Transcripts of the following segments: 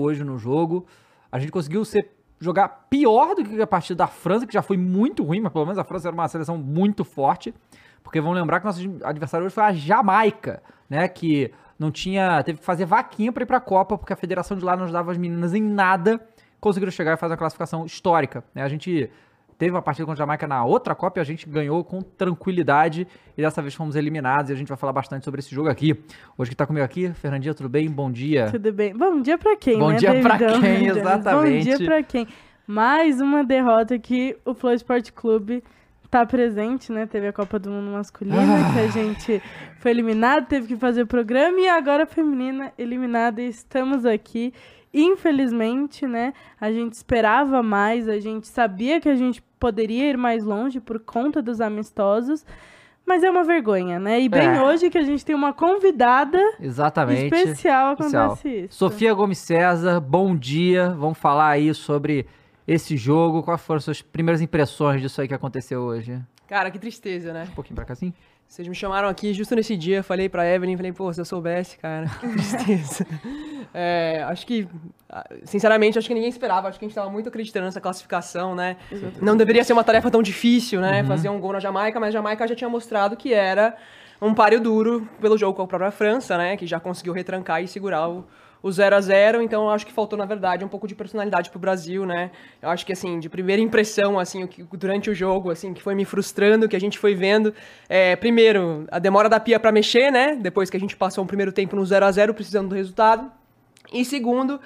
hoje no jogo. A gente conseguiu ser, jogar pior do que a partida da França, que já foi muito ruim, mas pelo menos a França era uma seleção muito forte. Porque vamos lembrar que nosso adversário hoje foi a Jamaica, né? Que não tinha. Teve que fazer vaquinha para ir pra Copa, porque a federação de lá não ajudava as meninas em nada. Conseguiram chegar e fazer uma classificação histórica. Né? A gente teve uma partida contra a Jamaica na outra Copa e a gente ganhou com tranquilidade e dessa vez fomos eliminados e a gente vai falar bastante sobre esse jogo aqui. Hoje que tá comigo aqui, Fernandinha, tudo bem? Bom dia. Tudo bem. Bom dia para quem, Bom né, dia para quem, exatamente. Bom dia para quem. Mais uma derrota que o Flow Esporte Clube tá presente, né? Teve a Copa do Mundo masculina, Ah. que a gente foi eliminado, teve que fazer o programa e agora a feminina eliminada e estamos aqui. Infelizmente, né? A gente esperava mais, a gente sabia que a gente poderia ir mais longe por conta dos amistosos, mas é uma vergonha, né? E bem É. hoje que a gente tem uma convidada Exatamente. especial Especial. acontece isso. Sofia Gomes César, bom dia. Vamos falar aí sobre esse jogo. Quais foram as suas primeiras impressões disso aí que aconteceu hoje? Cara, que tristeza, né? Um pouquinho pra cá assim? Vocês me chamaram aqui justo nesse dia, falei pra Evelyn, falei, pô, se eu soubesse, cara, que tristeza. É, acho que, ah, sinceramente, acho que ninguém esperava, acho que a gente tava muito acreditando nessa classificação, né? Não deveria ser uma tarefa tão difícil, né? Fazer um gol na Jamaica, mas a Jamaica já tinha mostrado que era um páreo duro pelo jogo com a própria França, né? Que já conseguiu retrancar e segurar o, o 0 a 0 então eu acho que faltou, na verdade, um pouco de personalidade pro Brasil, né? Eu acho que, assim, de primeira impressão, assim, o que, durante o jogo, assim, que foi me frustrando, que a gente foi vendo, é, primeiro, a demora da Pia pra mexer, né? Depois que a gente passou um primeiro tempo no 0 a 0 precisando do resultado. E segundo,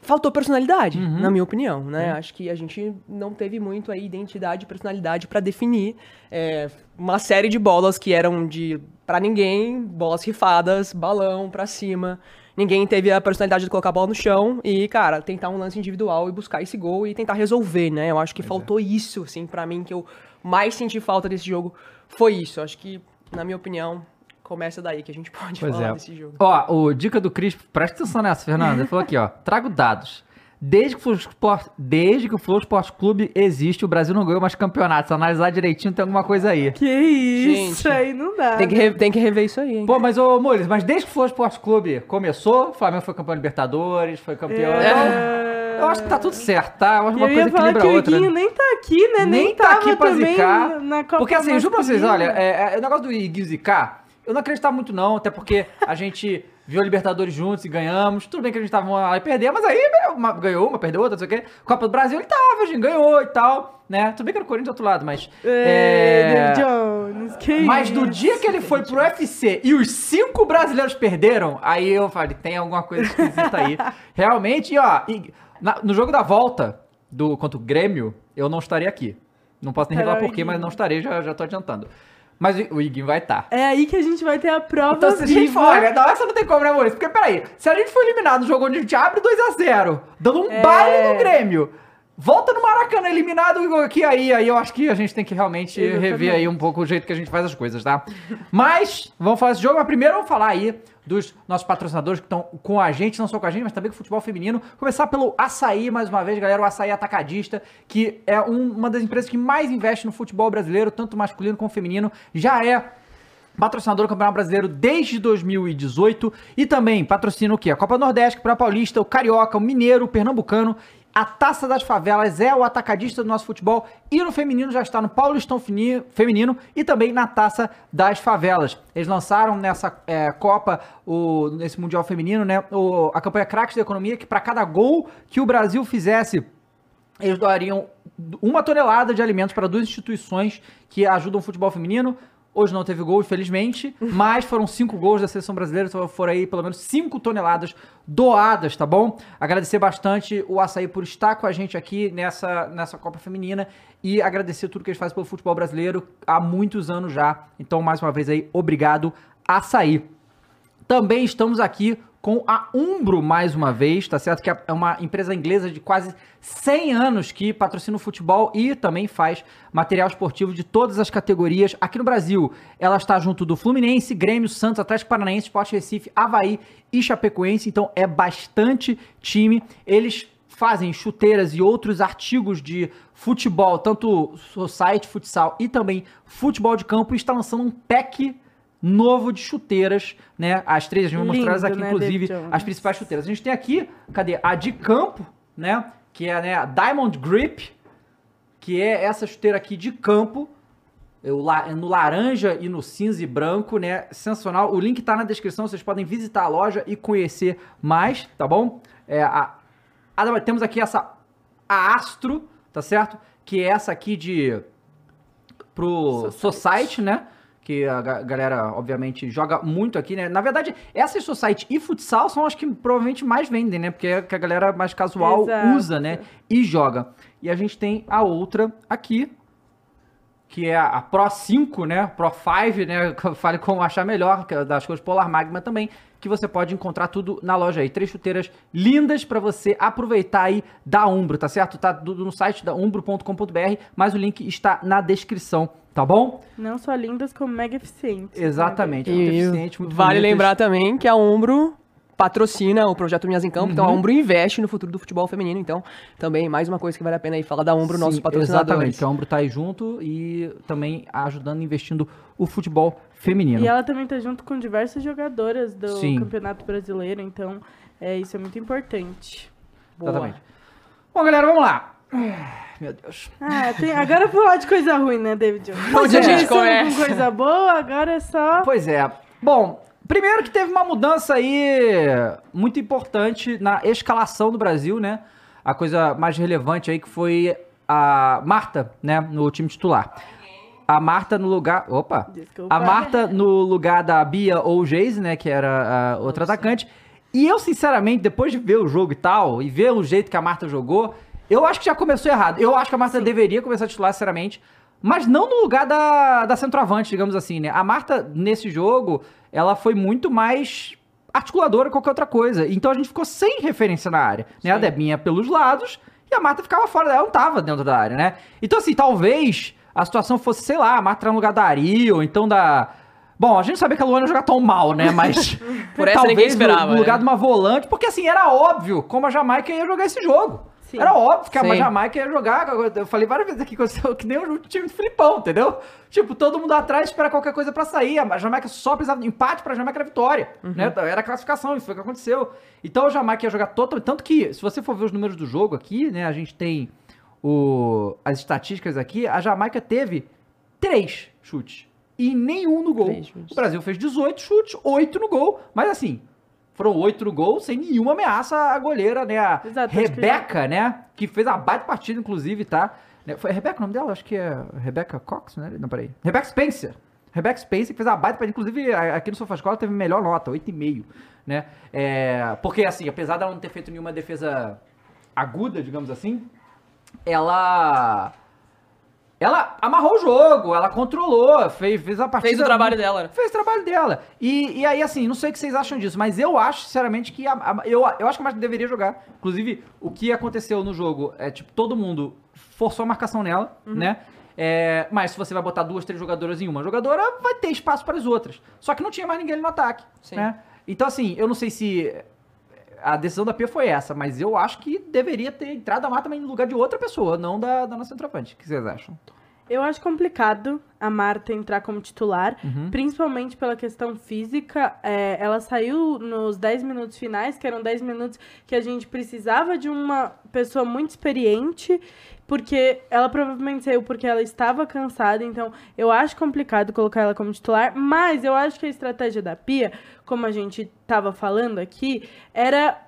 faltou personalidade, na minha opinião, né? Acho que a gente não teve muito aí identidade e personalidade pra definir é, uma série de bolas que eram de pra ninguém, bolas rifadas, balão pra cima. Ninguém teve a personalidade de colocar a bola no chão e, cara, tentar um lance individual e buscar esse gol e tentar resolver, né? Eu acho que faltou isso, assim, pra mim, que eu mais senti falta desse jogo foi isso. Eu acho que, na minha opinião, começa daí que a gente pode Pois falar é. desse jogo. Ó, o dica do Cris, presta atenção nessa, Fernanda. Ele falou aqui, ó. Trago dados. Desde que, o Flow Sport, desde que o Flow Esporte Clube existe, o Brasil não ganhou mais campeonatos. Se analisar direitinho, tem alguma coisa aí. Que isso, Gente, aí não dá. Tem que, né? re- tem que rever isso aí, hein? Pô, mas ô, Moles, mas desde que o Flow Esporte Clube começou, o Flamengo foi campeão da Libertadores, foi campeão. É. Eu acho que tá tudo certo, tá? Eu acho que Eu uma ia coisa falar equilibra que o outra. Iguinho nem tá aqui, né? Nem, Nem tá tava aqui pra também zicar. na Copa Porque assim, juro pra vocês, olha, é, é, o negócio do Iguinho zicar, eu não acreditava muito não, até porque a gente viu a Libertadores juntos e ganhamos. Tudo bem que a gente tava lá e perder, mas aí uma, ganhou uma, perdeu outra, não sei o quê. Copa do Brasil ele tava, a gente ganhou e tal, né? Tudo bem que era o Corinthians do outro lado, mas... É, é, Jones, que Mas do dia que ele foi pro UFC e os cinco brasileiros perderam, aí eu falei, tem alguma coisa esquisita aí. Realmente, e ó, e na- no jogo da volta do, contra o Grêmio, eu não estaria aqui. Não posso nem revelar o por quê, mas não estarei, já, já tô adiantando. Mas o Iguinho vai estar. É aí que a gente vai ter a prova Então, se a gente for, olha, não, essa não tem como, né, Maurício? Porque, peraí, se a gente for eliminado no jogo onde a gente abre 2x0, dando um É. baile no Grêmio, volta no Maracanã eliminado aqui, aí, aí eu acho que a gente tem que realmente Exatamente. rever aí um pouco o jeito que a gente faz as coisas, tá? Mas, vamos falar desse jogo, mas primeiro vamos falar aí dos nossos patrocinadores que estão com a gente, não só com a gente, mas também com o futebol feminino. Começar pelo Açaí, mais uma vez, galera, o Açaí Atacadista, que é um- uma das empresas que mais investe no futebol brasileiro, tanto masculino como feminino, já é patrocinador do Campeonato Brasileiro desde 2018 e também patrocina o quê? A Copa Nordeste, o Paulista, o Carioca, o Mineiro, o Pernambucano. A Taça das Favelas é o atacadista do nosso futebol e no feminino já está no Paulistão Feminino e também na Taça das Favelas. Eles lançaram nessa é, Copa, o, nesse Mundial Feminino, né, o- a campanha Craques da Economia, que para cada gol que o Brasil fizesse eles doariam uma tonelada de alimentos para duas instituições que ajudam o futebol feminino. Hoje não teve gol, infelizmente, mas foram cinco gols da seleção brasileira, então foram aí pelo menos cinco toneladas doadas, tá bom? Agradecer bastante o Açaí por estar com a gente aqui nessa, nessa Copa Feminina e agradecer tudo que eles fazem pelo futebol brasileiro há muitos anos já. Então, mais uma vez aí, obrigado, Açaí. Também estamos aqui com a Umbro mais uma vez, tá certo? Que é uma empresa inglesa de quase 100 anos que patrocina o futebol e também faz material esportivo de todas as categorias aqui no Brasil. Ela está junto do Fluminense, Grêmio, Santos, Atlético Paranaense, Sport Recife, Havaí e Chapecoense, então é bastante time. Eles fazem chuteiras e outros artigos de futebol, tanto society, futsal e também futebol de campo, e está lançando um pack novo de chuteiras, né? As três, a gente vai mostrar aqui, né, inclusive, as principais chuteiras. A gente tem aqui, cadê? A de campo, né? Que é né, a Diamond Grip, que é essa chuteira aqui de campo, no laranja e no cinza e branco, né? Sensacional. O link tá na descrição, vocês podem visitar a loja e conhecer mais, tá bom? É, a, a- temos aqui essa a Astro, tá certo? Que é essa aqui de pro Society, né? Que a ga- galera, obviamente, joga muito aqui, né? Na verdade, essas Society e futsal são as que provavelmente mais vendem, né? Porque é que a galera mais casual Exato. usa, né? E joga. E a gente tem a outra aqui, que é a Pro 5, né? Pro 5, né? Fale como achar melhor, que é das coisas Polar Magma também, que você pode encontrar tudo na loja aí. Três chuteiras lindas pra você aproveitar aí da Umbro, tá certo? Tá no site da umbro.com.br, mas o link está na descrição, tá bom? Não só lindas, como mega eficientes. né, Exatamente, muito E eficiente, muito vale bonitas. lembrar também que a Umbro patrocina o projeto Minhas em Campo, então a Uhum. Umbro investe no futuro do futebol feminino, então também mais uma coisa que vale a pena aí falar da Umbro, nossos Sim, patrocinadores. Exatamente, a Umbro tá aí junto e também ajudando, investindo o futebol feminino. E ela também tá junto com diversas jogadoras do Sim. Campeonato Brasileiro, então é, isso é muito importante. Boa. Exatamente. Bom, galera, vamos lá. Meu Deus. Ah, tem, agora vou falar de coisa ruim, né, David? Onde a gente começa? com coisa boa, agora é só... Pois é. Bom, primeiro que teve uma mudança aí muito importante na escalação do Brasil, né? A coisa mais relevante aí que foi a Marta, né, no time titular. A Marta no lugar. Opa! Desculpa. A Marta no lugar da Bia ou Geise, né? Que era a outra atacante. E eu, sinceramente, depois de ver o jogo e tal, e ver o jeito que a Marta jogou, eu acho que já começou errado. Eu acho que a Marta deveria começar a titular, sinceramente. Mas não no lugar da, da centroavante, digamos assim, né? A Marta, nesse jogo, ela foi muito mais articuladora que qualquer outra coisa. Então a gente ficou sem referência na área. Né? A Sim. Debinha pelos lados e a Marta ficava fora dela, não tava dentro da área, né? Então, assim, talvez a situação fosse, sei lá, a Marta no lugar da Ari, ou então da. Bom, a gente sabia que a Luana ia jogar tão mal, né? Mas. Por essa ninguém no- esperava, No, lugar né? de uma volante, porque assim, era óbvio como a Jamaica ia jogar esse jogo. Sim. Era óbvio que a Sim. Jamaica ia jogar. Eu falei várias vezes aqui que, nem o time do Filipão, entendeu? Tipo, todo mundo atrás espera qualquer coisa pra sair. A Jamaica só precisava de empate pra Jamaica era vitória. Uhum. Né? Era a classificação, isso foi o que aconteceu. Então a Jamaica ia jogar totalmente. Tanto que, se você for ver os números do jogo aqui, né? A gente tem o, as estatísticas aqui. A Jamaica teve três chutes. E nenhum no gol. O Brasil fez 18 chutes, 8 no gol. Mas assim, foram 8 no gol, sem nenhuma ameaça à goleira, né? A Exato, Rebeca, né? Que fez a baita partida, inclusive, tá? Né, Foi Rebeca o nome dela? Acho que é Rebecca Cox, né? Não, peraí. Rebecca Spencer. Rebecca Spencer que fez a baita partida, inclusive a- aqui no Sofascola teve melhor nota, 8,5, né? É, porque, assim, apesar dela não ter feito nenhuma defesa aguda, digamos assim, ela... Ela amarrou o jogo, ela controlou, fez, fez a partida... Fez o trabalho dela. Fez o trabalho dela. E, e aí, assim, não sei o que vocês acham disso, mas eu acho, sinceramente, que a, a- eu, eu acho que a Marta deveria jogar. Inclusive, o que aconteceu no jogo é, tipo, todo mundo forçou a marcação nela, Uhum. né? É, mas se você vai botar duas, três jogadoras em uma jogadora, vai ter espaço para as outras. Só que não tinha mais ninguém no ataque, Sim. né? Então, assim, eu não sei se a decisão da Pia foi essa, mas eu acho que deveria ter entrado a Marta também no lugar de outra pessoa, não da, da nossa centroavante. O que vocês acham? Eu acho complicado a Marta entrar como titular, Uhum. principalmente pela questão física. É, ela saiu nos 10 minutos finais, que eram 10 minutos que a gente precisava de uma pessoa muito experiente, porque ela provavelmente saiu porque ela estava cansada, então eu acho complicado colocar ela como titular, mas eu acho que a estratégia da Pia, como a gente estava falando aqui, era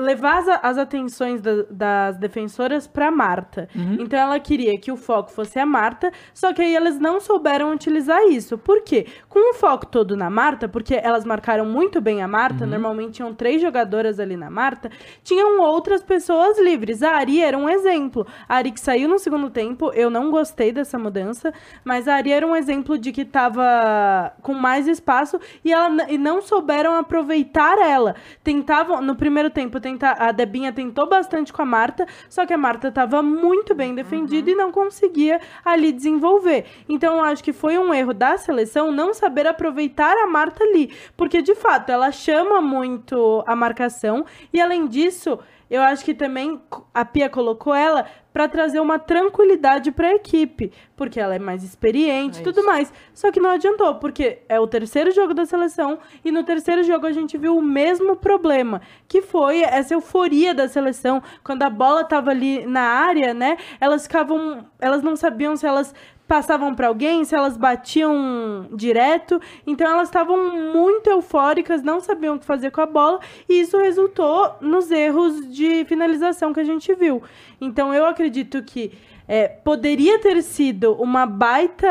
levar as, as atenções da- das defensoras para Marta. Então ela queria que o foco fosse a Marta, só que aí elas não souberam utilizar isso. Por quê? Com o foco todo na Marta, porque elas marcaram muito bem a Marta, normalmente tinham três jogadoras ali na Marta, tinham outras pessoas livres. A Ari era um exemplo. A Ari que saiu no segundo tempo, eu não gostei dessa mudança, mas a Ari era um exemplo de que tava com mais espaço e, ela, e não souberam aproveitar ela. Tentavam, no primeiro tempo, tenta, a Debinha tentou bastante com a Marta, só que a Marta tava muito bem defendida e não conseguia ali desenvolver. Então, eu acho que foi um erro da seleção não saber aproveitar a Marta ali, porque de fato ela chama muito a marcação e além disso, eu acho que também a Pia colocou ela para trazer uma tranquilidade para a equipe, porque ela é mais experiente e É tudo mais. Só que não adiantou, porque é o terceiro jogo da seleção e no terceiro jogo a gente viu o mesmo problema, que foi essa euforia da seleção quando a bola tava ali na área, né? Elas ficavam, elas não sabiam se elas passavam para alguém, se elas batiam direto. Então elas estavam muito eufóricas, não sabiam o que fazer com a bola, e isso resultou nos erros de finalização que a gente viu. Então eu acredito que é, poderia ter sido uma baita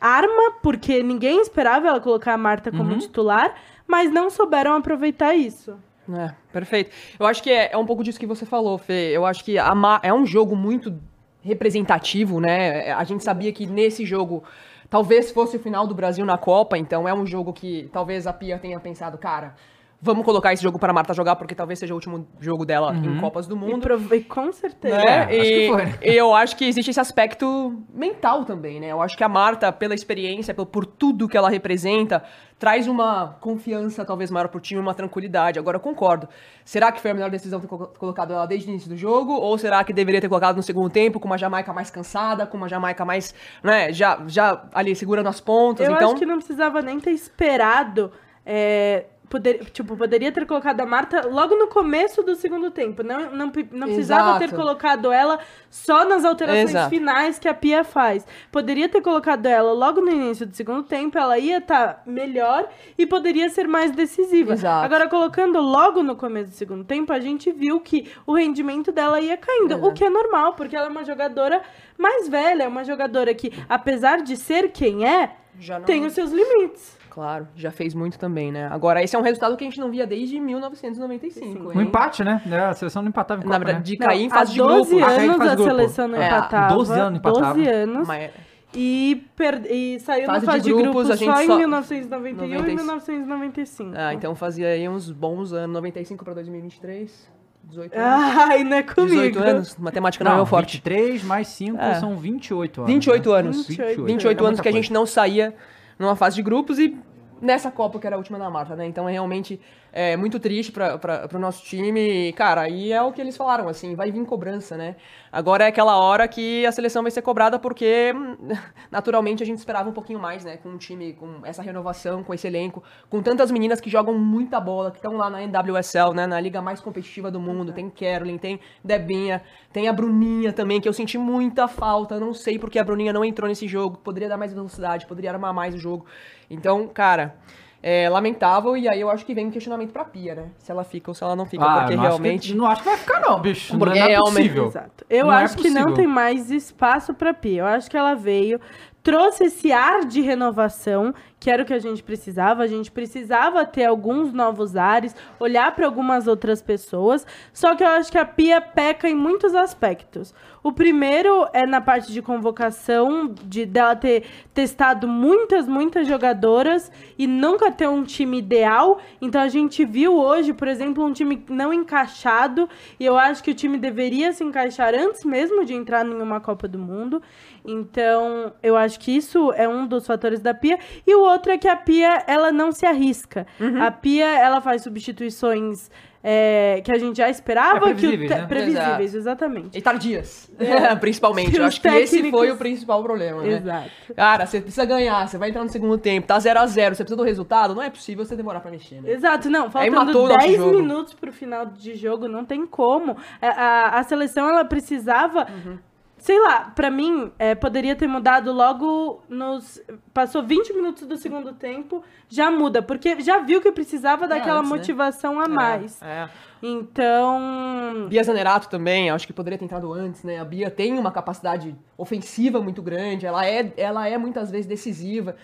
arma, porque ninguém esperava ela colocar a Marta como titular, mas não souberam aproveitar isso. É, perfeito. Eu acho que é, é um pouco disso que você falou, Fê. Eu acho que é um jogo muito representativo, né? A gente sabia que nesse jogo talvez fosse o final do Brasil na Copa, então é um jogo que talvez a Pia tenha pensado, cara, vamos colocar esse jogo para a Marta jogar, porque talvez seja o último jogo dela em Copas do E, Mundo. prov- e com certeza. Né? É, acho que e, foi, eu acho que existe esse aspecto mental também, né? Eu acho que a Marta, pela experiência, por, por tudo que ela representa, traz uma confiança talvez maior pro time, uma tranquilidade. Agora, eu concordo. Será que foi a melhor decisão ter colo- colocado ela desde o início do jogo? Ou será que deveria ter colocado no segundo tempo, com uma Jamaica mais cansada, com uma Jamaica mais, né, já, já ali segurando as pontas? Eu então, acho que não precisava nem ter esperado. é, poder, tipo, poderia ter colocado a Marta logo no começo do segundo tempo. Não, não, não precisava ter Exato. colocado ela só nas alterações Exato. finais que a Pia faz. Poderia ter colocado ela logo no início do segundo tempo, ela ia estar melhor e poderia ser mais decisiva. Exato. Agora, colocando logo no começo do segundo tempo, a gente viu que o rendimento dela ia caindo. Exato. O que é normal, porque ela é uma jogadora mais velha, é uma jogadora que, apesar de ser quem é, já não... tem os seus limites. Claro, já fez muito também, né? Agora, esse é um resultado que a gente não via desde 1995. Um hein? empate, né? É, A seleção não empatava em Copa, Na verdade, né? de cair em fase há de 12 grupos. Cair em anos a grupo. seleção não É, empatava. 12 anos empatava. 12 anos. Mas- E, per... e saiu Fase na de fase de grupos, grupos, a gente só em só- 1991 e 90 1995. Ah, então fazia aí uns bons anos, 95 pra 2023, 18 Ah, anos. Ai, não é comigo. 18 anos, matemática não, é Não, meu forte. 23 mais 5 É. são 28 anos. 28 né? anos. 28. 28 É anos muita que a gente não saía numa fase de grupos e nessa Copa que era a última da Marta, né? Então é realmente é, muito triste para o nosso time. E, cara, aí é o que eles falaram, assim, vai vir cobrança, né? Agora é aquela hora que a seleção vai ser cobrada porque, hum, naturalmente, a gente esperava um pouquinho mais, né? Com um time, com essa renovação, com esse elenco, com tantas meninas que jogam muita bola, que estão lá na NWSL, né? Na liga mais competitiva do mundo. Tem Carolyn, tem Debinha, tem a Bruninha também, que eu senti muita falta. Não sei porque a Bruninha não entrou nesse jogo. Poderia dar mais velocidade, poderia armar mais o jogo. Então, cara, é lamentável. E aí eu acho que vem um questionamento pra Pia, né? Se ela fica ou se ela não fica. Ah, porque não acho realmente. que- não acho que vai ficar, não, bicho. Porque não é realmente- possível. Exato. Eu Não é acho que não tem mais espaço pra Pia. Eu acho que ela veio, trouxe esse ar de renovação, que era o que a gente precisava. A gente precisava ter alguns novos ares, olhar para algumas outras pessoas. Só que eu acho que a Pia peca em muitos aspectos. O primeiro é na parte de convocação, de dela ter testado muitas, muitas jogadoras e nunca ter um time ideal. Então a gente viu hoje, por exemplo, um time não encaixado. E eu acho que o time deveria se encaixar antes mesmo de entrar em uma Copa do Mundo. Então, eu acho que isso é um dos fatores da Pia. E o outro é que a Pia, ela não se arrisca. Uhum. A Pia, ela faz substituições é, que a gente já esperava. É, previsíveis, que o te- né? previsíveis, exatamente. E tardias. Principalmente. Que Eu acho que esse técnicos- foi o principal problema, né? Exato. Cara, você precisa ganhar, você vai entrar no segundo tempo, tá 0 a 0 você precisa do resultado, não é possível você demorar pra mexer, né? Exato, não, Aí faltando matou o nosso 10 jogo. minutos pro final de jogo, não tem como. A, a, a seleção, ela precisava, Uhum. Sei lá, pra mim, é, poderia ter mudado logo nos... Passou 20 minutos do segundo tempo, já muda, porque já viu que precisava daquela antes, né? motivação a mais. É, é. Então... Bia Zanerato também, acho que poderia ter entrado antes, né? A Bia tem uma capacidade ofensiva muito grande, ela é, ela é muitas vezes decisiva.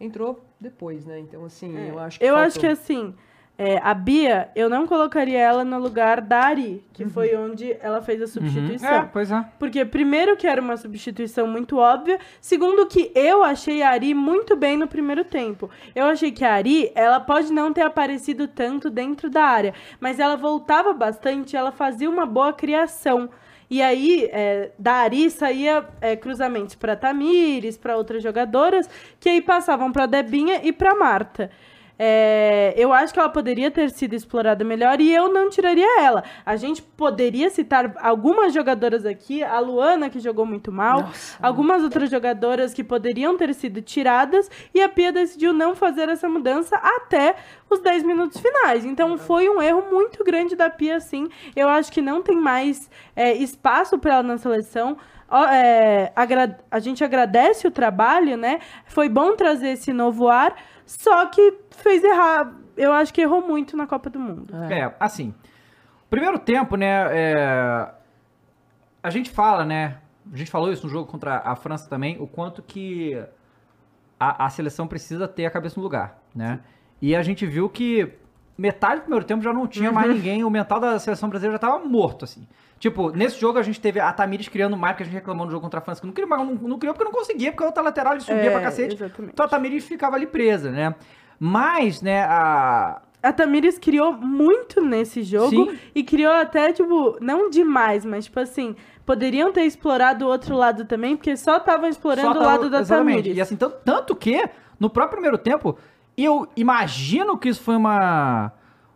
Entrou depois, né? Então, assim, eu acho que Eu faltou. acho que assim, é, a Bia, eu não colocaria ela no lugar da Ari, que foi onde ela fez a substituição. É, pois é. Porque, primeiro, que era uma substituição muito óbvia. Segundo, que eu achei a Ari muito bem no primeiro tempo. Eu achei que a Ari, ela pode não ter aparecido tanto dentro da área, mas ela voltava bastante, ela fazia uma boa criação. E aí, é, da Ari saía é, cruzamentos para Tamires, para outras jogadoras, que aí passavam para Debinha e para Marta. É, eu acho que ela poderia ter sido explorada melhor e eu não tiraria ela. A gente poderia citar algumas jogadoras aqui, a Luana, que jogou muito mal, Nossa. algumas outras jogadoras que poderiam ter sido tiradas, e a Pia decidiu não fazer essa mudança até os 10 minutos finais. Então foi um erro muito grande da Pia, sim. Eu acho que não tem mais é, espaço para ela na seleção. É, a gente agradece o trabalho, né? Foi bom trazer esse novo ar, só que fez errar. Eu acho que errou muito na Copa do Mundo. É, assim. Primeiro tempo, né? é, a gente fala, né? A gente falou isso no jogo contra a França também, o quanto que a, a seleção precisa ter a cabeça no lugar, né? E a gente viu que metade do primeiro tempo já não tinha mais ninguém, o mental da seleção brasileira já tava morto, assim. Tipo, nesse jogo a gente teve a Tamires criando mais, que a gente reclamou no jogo contra a França, que não criou, não, não criou porque não conseguia, porque a outra lateral ele subia É, pra cacete. exatamente. Então a Tamires ficava ali presa, né? Mas, né, a, A Tamires criou muito nesse jogo Sim. e criou até, tipo, não demais, mas, tipo assim, poderiam ter explorado o outro lado também, porque só estavam explorando Só o lado da exatamente. Tamires. E assim, tanto, tanto que, no próprio primeiro tempo, eu imagino que isso foi uma,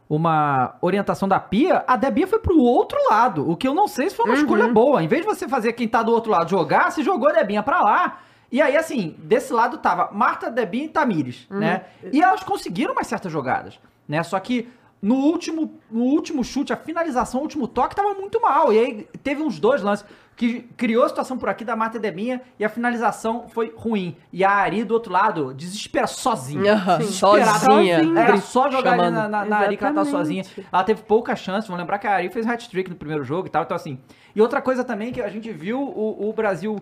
uma orientação da Pia, a Debia foi pro outro lado, o que eu não sei se foi uma Uhum. escolha boa. Em vez de você fazer quem tá do outro lado jogar, você jogou a Debinha pra lá. E aí, assim, desse lado tava Marta, Debinha e Tamires, Uhum. né? E elas conseguiram umas certas jogadas, né? Só que no último, no último chute, a finalização, o último toque tava muito mal. E aí teve uns dois lances que criou a situação por aqui da Marta Debinha e a finalização foi ruim. E a Ari do outro lado, desespera sozinha. Sim. sozinha. Sozinha. Era só jogar ali na, na, na Ari que ela tá sozinha. Ela teve pouca chance. Vamos lembrar que a Ari fez um hat-trick no primeiro jogo e tal. Então, assim. E outra coisa também que a gente viu o, o Brasil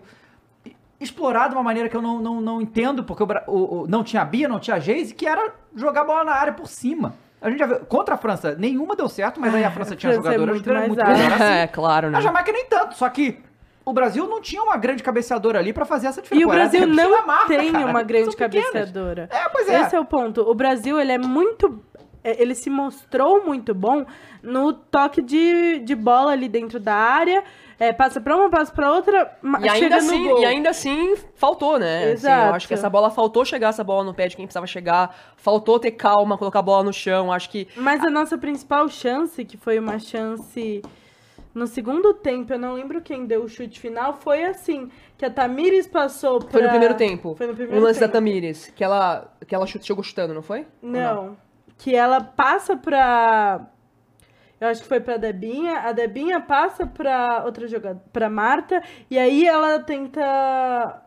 explorar de uma maneira que eu não, não, não entendo, porque o, o- o- não tinha a Bia, não tinha a Geise, que era jogar a bola na área por cima. A gente já viu. Contra a França, nenhuma deu certo, mas aí a França tinha é jogadoras muito que eram mais muito ágil. melhor assim. É, claro, né? A Jamaica nem tanto, só que o Brasil não tinha uma grande cabeceadora ali pra fazer essa E diferença. o Pô, era Brasil não Dinamarca, tem cara. uma grande cabeceadora. É, pois é. Esse é o ponto. O Brasil, ele é muito... é, Ele se mostrou muito bom no toque de, de bola ali dentro da área. É, passa pra uma, passa pra outra, E ainda, assim, gol. e ainda assim faltou, né? Assim, Exato. eu acho que essa bola faltou chegar essa bola no pé de quem precisava chegar, faltou ter calma, colocar a bola no chão. Acho que Mas a nossa principal chance, que foi uma chance no segundo tempo, eu não lembro quem deu o chute final, foi assim, que a Tamires passou pra... foi no primeiro tempo. Foi no primeiro o lance da tempo. Tamires, que ela, que ela chute- chegou chutando, não foi? Ou Não. Que ela passa pra. Eu acho que foi pra Debinha. A Debinha passa pra outra jogadora, pra Marta. E aí ela tenta.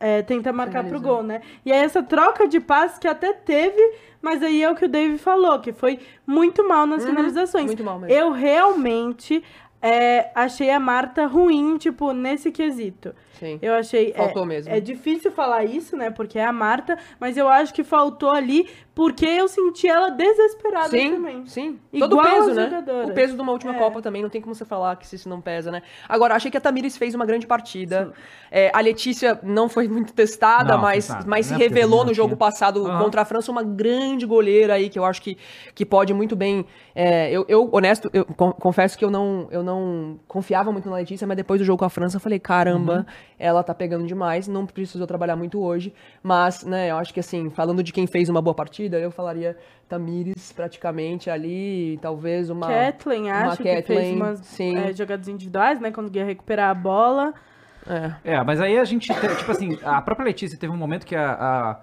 é, tenta marcar pro gol, né? E aí essa troca de passes que até teve, mas aí é o que o David falou, que foi muito mal nas Uhum, finalizações. muito mal mesmo. Eu realmente é, achei a Marta ruim, tipo, nesse quesito. Sim. Eu achei. é- Faltou mesmo. É difícil falar isso, né? Porque é a Marta, mas eu acho que faltou ali porque eu senti ela desesperada Sim, também. sim. Igual Todo o peso, né? jogadoras. O peso de uma última É. Copa também, não tem como você falar que isso não pesa, né? Agora, achei que a Tamires fez uma grande partida. É, a Letícia não foi muito testada, Não, mas, nada. mas se Não é porque revelou no jogo passado contra a França uma grande goleira aí, que eu acho que, que pode muito bem. é, eu, eu, honesto, eu con- confesso que eu não, eu não confiava muito na Letícia, mas depois do jogo com a França eu falei, caramba, Uhum. Ela tá pegando demais, não precisou trabalhar muito hoje. Mas, né, eu acho que assim, falando de quem fez uma boa partida, eu falaria Tamires praticamente ali, talvez uma. Kathleen, uma acho que fez Kathleen, umas sim. é, jogadas individuais, né? Conseguia recuperar a bola. É. É, mas aí a gente, te- tipo assim, a própria Letícia teve um momento que a.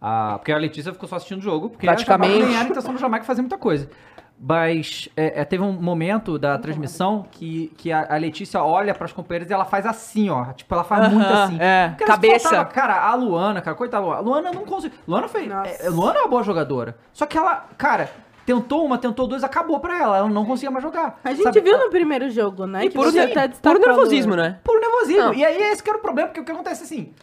a, a- porque a Letícia ficou só assistindo o jogo, porque Praticamente. a Jamaica a intenção do Jamaica fazer muita coisa. Mas é, é, teve um momento da transmissão que, que a, a Letícia olha pras companheiras e ela faz assim, ó. Tipo, ela faz muito Aham, assim. é, Porque cabeça. faltava- cara, a Luana, cara, coitada da Luana. A Luana não conseguiu. Luana fez. Nossa. É, Luana é uma boa jogadora. Só que ela, cara, tentou uma, tentou duas, acabou pra ela. Ela não conseguia mais jogar. A gente sabe? viu no primeiro jogo, né? E que puro, você até puro destacou nervosismo, né? Por nervosismo. Não. E aí esse que era o problema, porque o que acontece assim.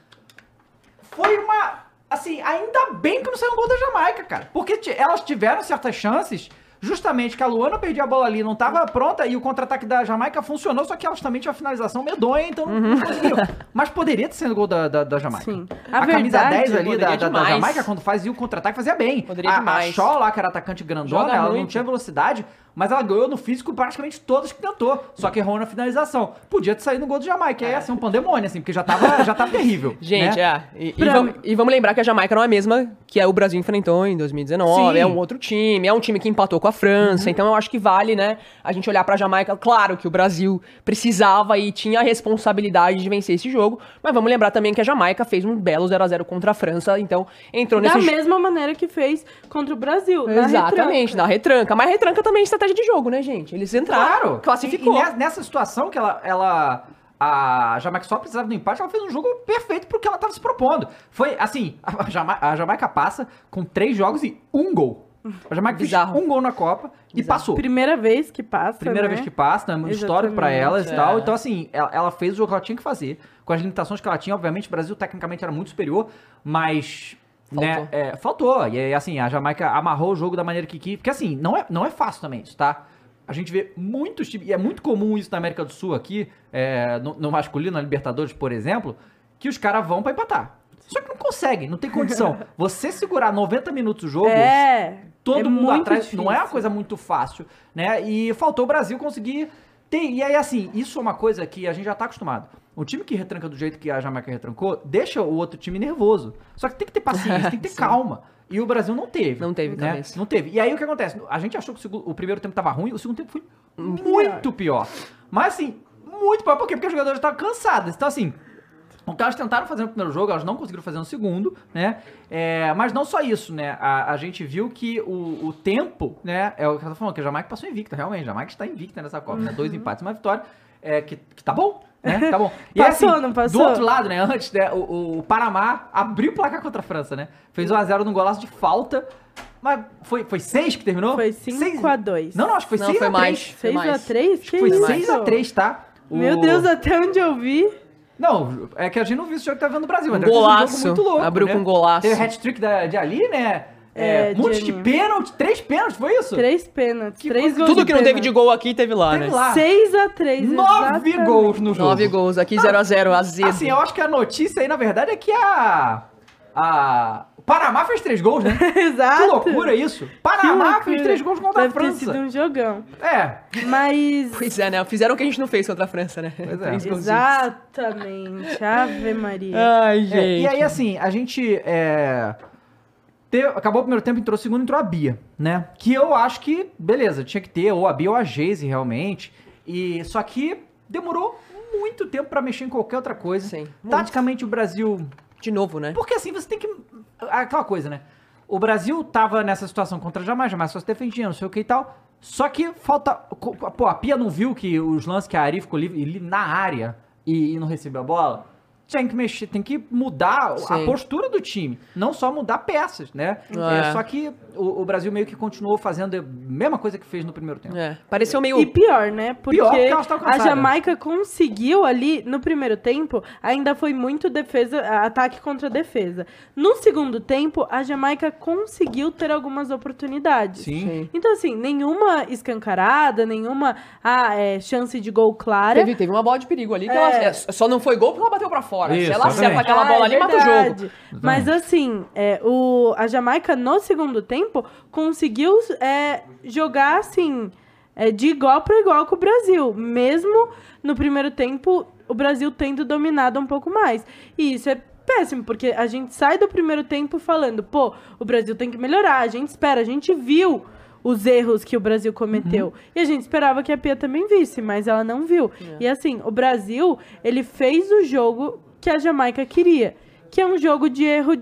Foi uma. Assim, ainda bem que não saiu um gol da Jamaica, cara. Porque ti- elas tiveram certas chances. Justamente que a Luana perdia a bola ali, não tava pronta, e o contra-ataque da Jamaica funcionou, só que também tinham a finalização medonha, então não Uhum. conseguiram. Mas poderia ter sido gol da, da, da Jamaica. Sim. A, A camisa verdade, 10 ali da, da, da. Jamaica, quando fazia o contrataque, fazia bem. Poderia a, a demais. Shaw lá, que era atacante grandona, Joga ela não muito. tinha velocidade, mas ela ganhou no físico praticamente todas que tentou, só que errou na finalização. Podia ter saído no gol do Jamaica, aí ia ser um pandemônio, assim, porque já tava, já tava terrível. Gente, né? é. E, e Pra- vamos, e vamos lembrar que a Jamaica não é a mesma que é o Brasil enfrentou em 2019. Sim. Uhum. É um outro time, é um time que empatou com a França. Então eu acho que vale, né, a gente olhar pra Jamaica. Claro que o Brasil precisava e tinha a responsabilidade de vencer esse jogo. Mas vamos lembrar também que a Jamaica fez um belo 0x0 contra a França. Então entrou Da nesse jo- mesma maneira que fez contra o Brasil. na Exatamente, retranca. na retranca. Mas retranca também é estratégia de jogo, né, gente? Eles entraram, Claro! classificou. E, e ne- nessa situação que ela, ela. A Jamaica só precisava do empate, ela fez um jogo perfeito porque ela tava se propondo. Foi assim: a, Jama- a Jamaica passa com três jogos e um gol. A Jamaica Bizarro. fez um gol na Copa e Bizarro. passou. Primeira vez que passa. Primeira né? vez que passa, né? Muito histórico pra Exatamente, elas e é. tal. Então, assim, ela, ela fez o jogo que ela tinha que fazer. Com as limitações que ela tinha, obviamente, o Brasil tecnicamente era muito superior, mas. Né, Faltou. é, faltou. E aí, assim, a Jamaica amarrou o jogo da maneira que quis. Porque, assim, não é, não é fácil também isso, tá? A gente vê muitos times, e é muito comum isso na América do Sul aqui, é, no, no masculino, na Libertadores, por exemplo, que os caras vão pra empatar. Só que não conseguem, não tem condição. Você segurar 90 minutos o jogo, É. todo é mundo atrás, não é uma difícil. coisa muito fácil, né? E faltou o Brasil conseguir ter. E aí, assim, isso é uma coisa que a gente já tá acostumado. O time que retranca do jeito que a Jamaica retrancou, deixa o outro time nervoso. Só que tem que ter paciência, tem que ter calma. E o Brasil não teve. Não teve né? cabeça. Não teve. E aí o que acontece? A gente achou que o, primeiro tempo tava ruim, o segundo tempo foi muito pior. Mas assim, muito pior. Por quê? Porque os jogadores estavam cansados. Então, assim, o que elas tentaram fazer no primeiro jogo, elas não conseguiram fazer no segundo, né? É, mas não só isso, né? A, a gente viu que o, o tempo, né? É o que ela tá falando, que a Jamaica passou invicta, realmente. A Jamaica está invicta nessa Copa, né? Dois empates e uma vitória. É, que, que tá bom, né? Tá bom. E Passou, assim, não passou? Do outro lado, né? Antes, né? O, o Panamá abriu o placar contra a França, né? Fez 1x0 num golaço de falta. Mas foi, foi 6 que terminou? Foi Seis- 5x2. Não, não, acho que foi Não, 6 foi a mais. 3 6x3? Que Foi isso? 6x3, tá? Meu O- Deus, até onde eu vi. Não, é que a gente não viu esse jogo que tá vendo no Brasil. Um golaço. jogo muito louco, Abriu né? com um golaço. Teve o hat-trick da- de ali, né? É, É, monte de pênalti, três pênaltis, foi isso? Três pênaltis. Que três gols Tudo que não teve de gol aqui teve lá, Teve né? lá. 6x3, Nove gols no jogo. Nove gols, aqui 0x0, azedo. Assim, eu acho que a notícia aí, na verdade, é que a... a... O Panamá fez três gols, né? Exato. Que loucura isso. Panamá Que fez loucura. três gols contra Deve a ter sido França. um jogão. É, Mas... Pois é, né? Fizeram o que a gente não fez contra a França, né? Pois é. Exatamente. Ave Maria. Ai, gente. É, e aí, assim, a gente. É, te- acabou o primeiro tempo, entrou o segundo, entrou a Bia, né? Que eu acho que, beleza, tinha que ter, ou a Bia ou a Geise, realmente. E só que demorou muito tempo pra mexer em qualquer outra coisa. Sim. Taticamente, o Brasil. De novo, né? Porque assim, você tem que. Aquela coisa, né? O Brasil tava nessa situação contra a a Jamaica só se defendia, não sei o que e tal. Só que falta. Pô, a Pia não viu que os lances que a Ari ficou livre, livre na área e, e não recebeu a bola? Tem que mexer, tem que mudar a Sim. postura do time, não só mudar peças, né? É. É, só que o, o Brasil meio que continuou fazendo a mesma coisa que fez no primeiro tempo. É. Pareceu meio. E pior, né? Porque Pior porque a. Jamaica conseguiu ali, no primeiro tempo, ainda foi muito defesa, ataque contra defesa. No segundo tempo, a Jamaica conseguiu ter algumas oportunidades. Sim. Sim. Então, assim, nenhuma escancarada, nenhuma ah, é, chance de gol clara. Teve, teve uma bola de perigo ali que É. ela é, só não foi gol porque ela bateu pra fora. Isso, Se ela acerta aquela bola Ah, ali, é mata o jogo. Mas assim, é, o, a Jamaica no segundo tempo conseguiu é, jogar assim é, de igual para igual com o Brasil, mesmo no primeiro tempo o Brasil tendo dominado um pouco mais. E isso é péssimo, porque a gente sai do primeiro tempo falando, pô, o Brasil tem que melhorar, a gente espera, a gente viu os erros que o Brasil cometeu. Uhum. E a gente esperava que a Pia também visse, mas ela não viu. E assim, o Brasil, ele fez o jogo que a Jamaica queria, que é um jogo de erro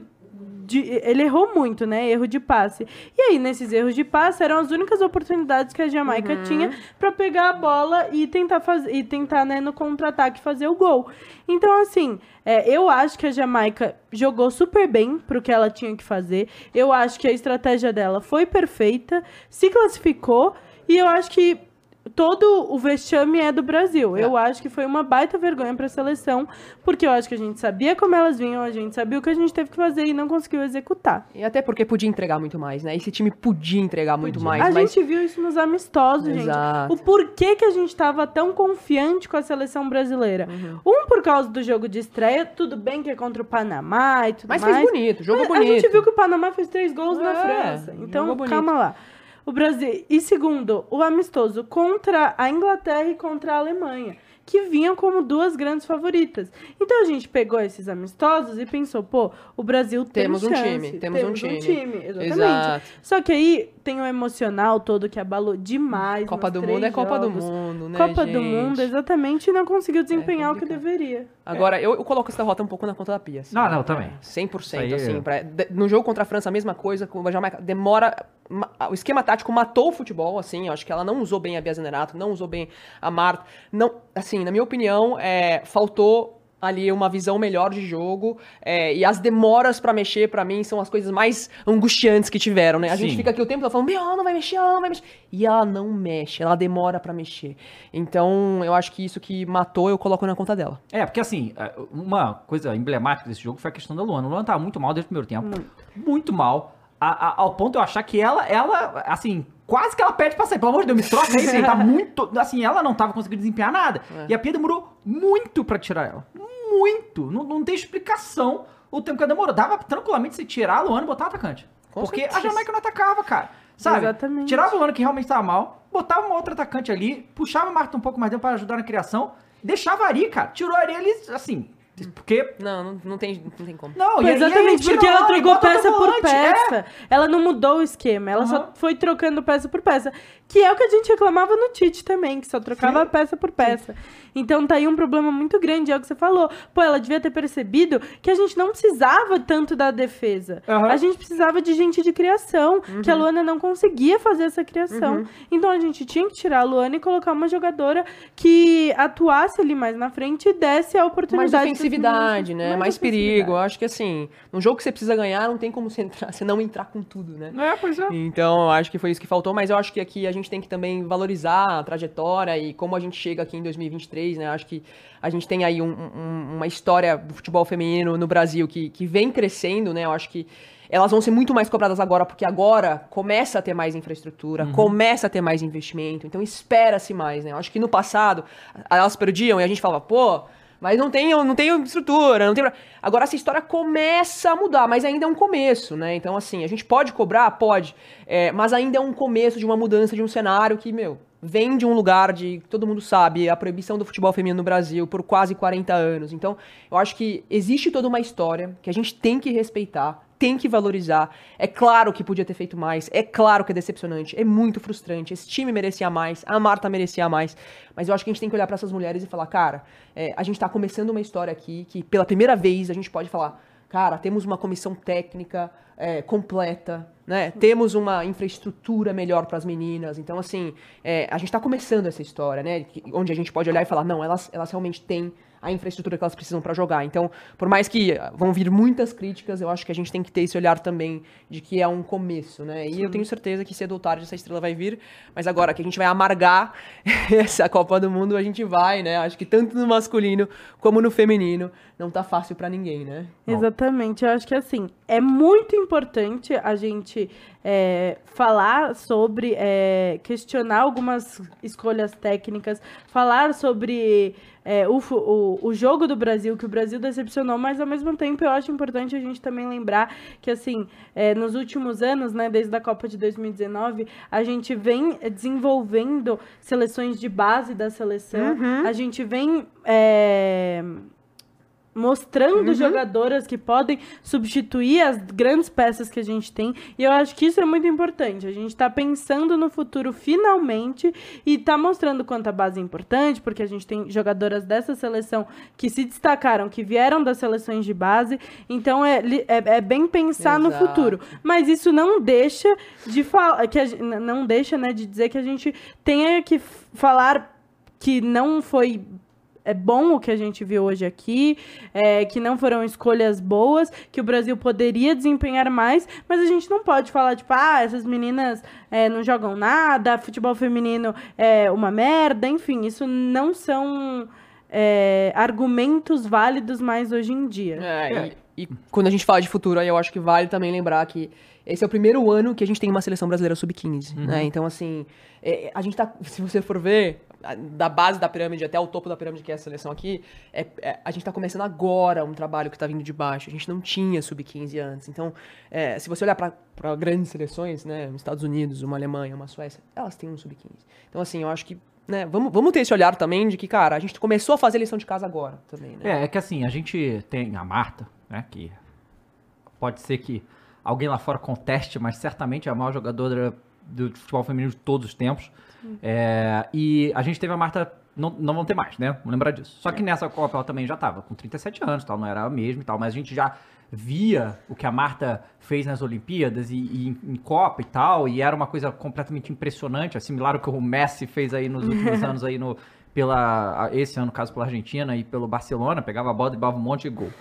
de- ele errou muito, né? Erro de passe. E aí, nesses erros de passe, eram as únicas oportunidades que a Jamaica tinha pra pegar a bola e tentar fazer e tentar, né, no contra-ataque fazer o gol. Então, assim, é, eu acho que a Jamaica jogou super bem pro que ela tinha que fazer. Eu acho que a estratégia dela foi perfeita, se classificou e eu acho que todo o vexame é do Brasil. Eu acho que foi uma baita vergonha para a seleção, porque eu acho que a gente sabia como elas vinham, a gente sabia o que a gente teve que fazer e não conseguiu executar. E até porque podia entregar muito mais, né? Esse time podia entregar muito mais. a mas gente viu isso nos amistosos, Exato. gente. O porquê que a gente tava tão confiante com a seleção brasileira. Uhum. Um, por causa do jogo de estreia, tudo bem que é contra o Panamá e tudo Mas mais. fez bonito, jogou Mas bonito. A gente viu que o Panamá fez três gols na É, França. Então, calma lá. O Brasil. E segundo, o amistoso contra a Inglaterra e contra a Alemanha que vinham como duas grandes favoritas. Então a gente pegou esses amistosos e pensou, pô, o Brasil tem Temos um chance, time, temos um time. exatamente. Exato. Só que aí tem o emocional todo que abalou demais. Copa do Mundo é Copa do. Mundo, né, Copa do gente? É Mundo, exatamente, e não conseguiu desempenhar o que deveria. Agora, eu, eu coloco essa derrota um pouco na conta da Pia. assim. Não, não, também. 100%, Isso aí é- assim. pra- de- no jogo contra a França, a mesma coisa. Com a Jamaica, demora... ma- O esquema tático matou o futebol, assim. Eu acho que ela não usou bem a Bia Zenerato, não usou bem a Marta. Não, assim, na minha opinião, é, faltou ali uma visão melhor de jogo. é, e as demoras pra mexer, pra mim, são as coisas mais angustiantes que tiveram, né? A gente Sim. fica aqui o tempo todo falando, meu, ela não vai mexer, ela não vai mexer. E ela não mexe, ela demora pra mexer. Então, eu acho que isso que matou, eu coloco na conta dela. É, porque assim, é, uma coisa emblemática desse jogo foi a questão da Luana. A Luana tava muito mal desde o primeiro tempo. Muito, mal. a- a- ao ponto de eu achar que ela, ela, assim, quase que ela pede pra sair. Pelo amor de Deus, me troca aí, assim, tá muito. Assim, ela não tava conseguindo desempenhar nada. E a Pia demorou muito pra tirar ela. Muito. Não, não tem explicação o tempo que ela demorou. Dava tranquilamente você tirar a Luana e botar o atacante. Com porque a certeza. Jamaica não atacava, cara. Sabe? Exatamente. Tirava a Luana que realmente tava mal, botava uma outra atacante ali, puxava a Marta um pouco mais dentro pra ajudar na criação, deixava a Ari, cara. Tirou a Ari ali, assim. Porque. Não, não, não, tem, não tem como. Não, e Exatamente, aí porque ela trocou peça por. É. peça. Ela não mudou o esquema, ela Aham. só foi trocando peça por peça. Que é o que a gente reclamava no Tite também, que só trocava Sim. peça por peça. Então tá aí um problema muito grande, é o que você falou. Pô, ela devia ter percebido que a gente não precisava tanto da defesa. Aham. A gente precisava de gente de criação, que a Luana não conseguia fazer essa criação. Então a gente tinha que tirar a Luana e colocar uma jogadora que atuasse ali mais na frente e desse a Mais oportunidade. ofensividade, meninas. né? Mais, perigo. ofensividade. Eu acho que assim, num jogo que você precisa ganhar, não tem como você, entrar, você não entrar com tudo, né? É, pois é. Então, eu acho que foi isso que faltou, mas eu acho que aqui a gente tem que também valorizar a trajetória e como a gente chega aqui em 2023, né? Acho que a gente tem aí um- um- uma história do futebol feminino no Brasil que, que vem crescendo, né? Eu acho que elas vão ser muito mais cobradas agora, porque agora começa a ter mais infraestrutura, começa a ter mais investimento, então espera-se mais, né? Eu acho que no passado elas perdiam e a gente falava, pô, mas não tem, não tem estrutura, não tem. Agora essa história começa a mudar, mas ainda é um começo, né? Então, assim, a gente pode cobrar? Pode. É, mas ainda é um começo de uma mudança de um cenário que, meu, vem de um lugar de. Todo mundo sabe, a proibição do futebol feminino no Brasil por quase 40 anos. Então, eu acho que existe toda uma história que a gente tem que respeitar. Tem que valorizar. É claro que podia ter feito mais. É claro que é decepcionante. É muito frustrante. Esse time merecia mais. A Marta merecia mais. Mas eu acho que a gente tem que olhar pra essas mulheres e falar, cara, é, a gente tá começando uma história aqui que pela primeira vez a gente pode falar, cara, temos uma comissão técnica é, completa, né? Temos uma infraestrutura melhor para as meninas. Então, assim, é, a gente tá começando essa história, né? Onde a gente pode olhar e falar, não, elas, elas realmente têm a infraestrutura que elas precisam para jogar. Então, por mais que ah, vão vir muitas críticas, eu acho que a gente tem que ter esse olhar também de que é um começo, né? E eu tenho certeza que cedo ou tarde essa estrela vai vir, mas agora que a gente vai amargar essa Copa do Mundo, a gente vai, né? Acho que tanto no masculino como no feminino não tá fácil para ninguém, né? Exatamente, eu acho que assim, é muito importante a gente é, falar sobre, é, questionar algumas escolhas técnicas, falar sobre é, o, o, o jogo do Brasil, que o Brasil decepcionou, mas ao mesmo tempo eu acho importante a gente também lembrar que assim, é, nos últimos anos, né, desde a Copa de 2019, a gente vem desenvolvendo seleções de base da seleção, a gente vem. é, mostrando jogadoras que podem substituir as grandes peças que a gente tem. E eu acho que isso é muito importante. A gente está pensando no futuro finalmente e está mostrando quanto a base é importante, porque a gente tem jogadoras dessa seleção que se destacaram, que vieram das seleções de base. Então é, é, é bem pensar no Exato. futuro. Mas isso não deixa de falar que a não deixa, né, de dizer que a gente tenha que falar que não foi é bom o que a gente viu hoje aqui, é, que não foram escolhas boas, que o Brasil poderia desempenhar mais, mas a gente não pode falar, tipo, ah, essas meninas é, não jogam nada, futebol feminino é uma merda, enfim, isso não são é, argumentos válidos mais hoje em dia. É, E, e quando a gente fala de futuro, aí eu acho que vale também lembrar que esse é o primeiro ano que a gente tem uma seleção brasileira sub-15, né? Então, assim, é, a gente tá, se você for ver, da base da pirâmide até o topo da pirâmide, que é a seleção aqui, é, é- a gente tá começando agora um trabalho que tá vindo de baixo. A gente não tinha sub-15 antes. Então, é, se você olhar pra grandes seleções, né, Estados Unidos, uma Alemanha, uma Suécia, elas têm um sub-15. Então, assim, eu acho que, né, vamos, vamos ter esse olhar também de que, cara, a gente começou a fazer lição de casa agora também, né? É, é que assim, a gente tem a Marta, né, que pode ser que alguém lá fora conteste, mas certamente é a maior jogadora do futebol feminino de todos os tempos. É, e a gente teve a Marta, não, não vão ter mais, né? Vamos lembrar disso. Só que nessa Copa ela também já estava com 37 anos, tal, não era a mesma e tal, mas a gente já via o que a Marta fez nas Olimpíadas e, e em, Copa e tal, e era uma coisa completamente impressionante, assimilar o que o Messi fez aí nos últimos anos aí no pela esse ano, no caso pela Argentina e pelo Barcelona, pegava a bola e dava um monte de gol.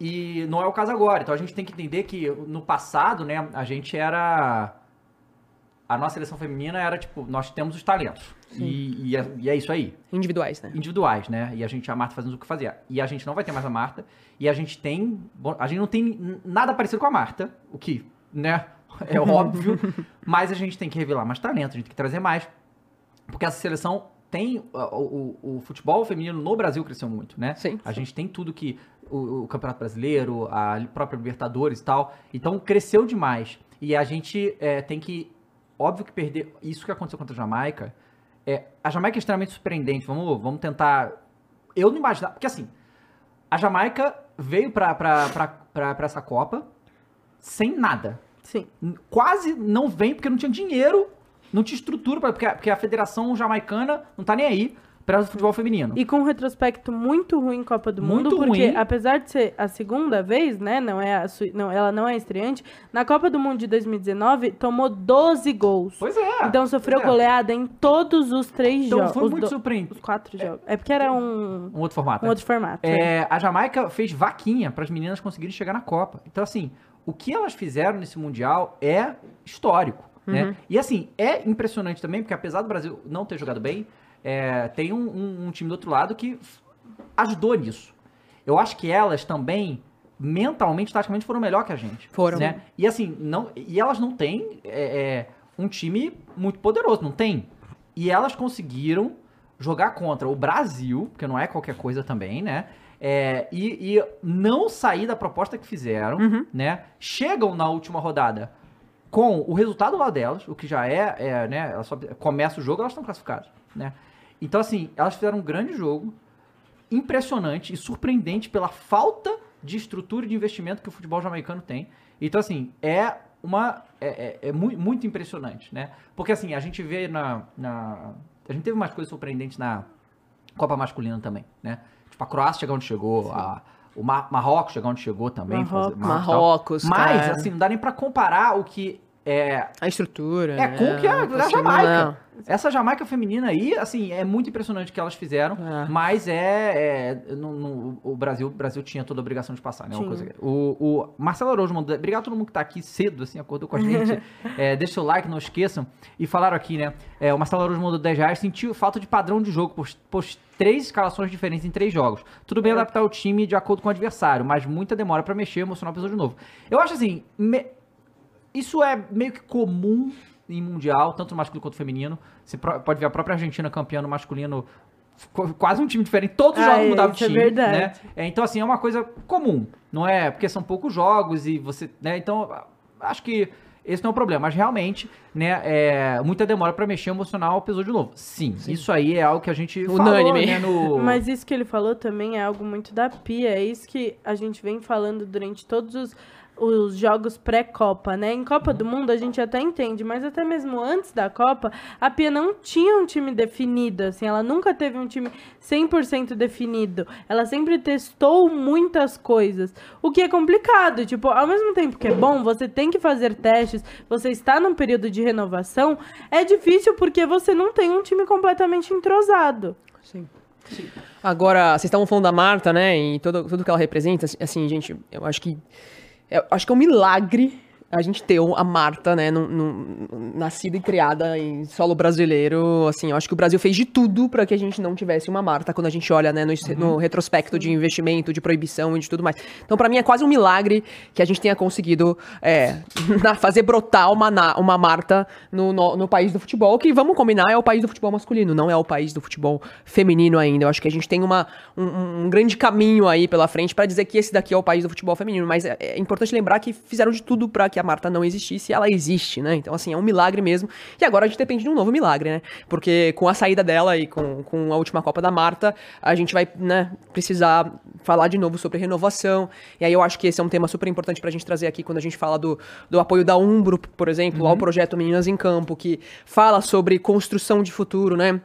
E não é o caso agora. Então a gente tem que entender que no passado, né, a gente era. A nossa seleção feminina era tipo, nós temos os talentos. E, e, é, e é isso aí. Individuais, né? Individuais, né? E a gente, a Marta fazendo o que fazia. E a gente não vai ter mais a Marta. E a gente tem. bom, A gente não tem nada parecido com a Marta, o que, né? É óbvio. mas a gente tem que revelar mais talento, a gente tem que trazer mais. Porque essa seleção tem. O, o- o futebol feminino no Brasil cresceu muito, né? Sim, A gente tem tudo que. O, o Campeonato Brasileiro, a própria Libertadores e tal. Então cresceu demais. E a gente é, tem que. Óbvio que perder. Isso que aconteceu contra a Jamaica. É, a Jamaica é extremamente surpreendente. Vamos, vamos tentar. Eu não imaginava. Porque assim. A Jamaica veio pra, pra, pra, pra, pra essa Copa sem nada Sim. quase não vem porque não tinha dinheiro, não tinha estrutura, pra- porque, a- porque a Federação Jamaicana não tá nem aí para o futebol feminino. E com um retrospecto muito ruim em Copa do Muito Mundo, porque ruim. apesar de ser a segunda vez, né, não é a não, ela não é estreante, na Copa do Mundo de 2019 tomou 12 gols. Pois é. então sofreu é. goleada em todos os três Então jogos. foi os muito do- surpreendente. Os quatro jogos. É porque era um, Um outro formato. um né? outro formato. né? É, a Jamaica fez vaquinha para as meninas conseguirem chegar na Copa. Então, assim, o que elas fizeram nesse Mundial é histórico. Né? E, assim, é impressionante também, porque apesar do Brasil não ter jogado bem, é, tem um, um- um time do outro lado que ajudou nisso. Eu acho que elas também, mentalmente, taticamente, foram melhor que a gente. Foram. Né? E, assim, não, e elas não têm é, é, um time muito poderoso, não tem. E elas conseguiram jogar contra o Brasil, porque não é qualquer coisa também, né? É, e, e não sair da proposta que fizeram, né? Chegam na última rodada com o resultado lá delas, o que já é, é né? Elas só começa o jogo, elas estão classificadas, né? Então, assim, elas fizeram um grande jogo, impressionante e surpreendente pela falta de estrutura e de investimento que o futebol jamaicano tem. Então, assim, é uma. É, é- é mui- muito impressionante, né? Porque, assim, a gente vê na, na. A gente teve umas coisas surpreendentes na Copa Masculina também, né? Tipo, a Croácia chegar onde chegou, a, o Ma- Marrocos chegar onde chegou também. fazer- Marrocos. Mas, cara. assim, não dá nem pra comparar o que é, A estrutura. é né? com o que a, da consigo- Jamaica. não. Essa Jamaica feminina aí, assim, é muito impressionante o que elas fizeram, É. mas é. é no, no- o Brasil, o Brasil tinha toda a obrigação de passar, né? Uma coisa que- o, o Marcelo Araújo mandou. Obrigado a todo mundo que tá aqui cedo, assim, acordou com a gente. É, deixa o seu like, não esqueçam. E falaram aqui, né? é, o Marcelo Araújo mandou 10 reais, sentiu falta de padrão de jogo, pôs três escalações diferentes em três jogos. Tudo bem adaptar o time de acordo com o adversário, mas muita demora pra mexer, emocionar o pessoa de novo. Eu acho assim. me- isso é meio que comum em mundial, tanto no masculino quanto no feminino. Você pode ver a própria Argentina campeã no masculino, qu- quase um time diferente, todos os Ah, jogos mudavam de é time, verdade. né? É, então assim, é uma coisa comum, não é? Porque são poucos jogos e você, né? Então, acho que esse não é o problema, mas realmente, né, é, muita demora pra mexer emocional pesou de novo. Sim, isso aí é algo que a gente Unânime. falou, né, no... Mas isso que ele falou também é algo muito da Pia. É isso que a gente vem falando durante todos os, os jogos pré-Copa, né? Em Copa do Mundo a gente até entende, mas até mesmo antes da Copa, a Pia não tinha um time definido, assim. Ela nunca teve um time 100% definido. Ela sempre testou muitas coisas. O que é complicado. Tipo, ao mesmo tempo que é bom, você tem que fazer testes, você está num período de renovação, é difícil porque você não tem um time completamente entrosado. Sim. Agora, vocês estavam falando da Marta, né? E tudo, tudo que ela representa. Assim, gente, eu acho que. Acho que é um milagre a gente ter a Marta, né, num- num- nascida e criada em solo brasileiro, assim, eu acho que o Brasil fez de tudo para que a gente não tivesse uma Marta quando a gente olha, né, no, no retrospecto de investimento, de proibição e de tudo mais. Então, para mim, é quase um milagre que a gente tenha conseguido é, fazer brotar uma, uma Marta no, no, no país do futebol, que, vamos combinar, é o país do futebol masculino, não é o país do futebol feminino ainda. Eu acho que a gente tem uma, um, um grande caminho aí pela frente para dizer que esse daqui é o país do futebol feminino, mas é, é importante lembrar que fizeram de tudo para que a Marta não existisse ela existe, né? Então, assim, é um milagre mesmo. E agora a gente depende de um novo milagre, né? Porque com a saída dela e com, com a última Copa da Marta, a gente vai, né, precisar falar de novo sobre renovação. E aí eu acho que esse é um tema super importante pra gente trazer aqui quando a gente fala do, do apoio da Umbro, por exemplo, ao projeto Meninas em Campo, que fala sobre construção de futuro, né?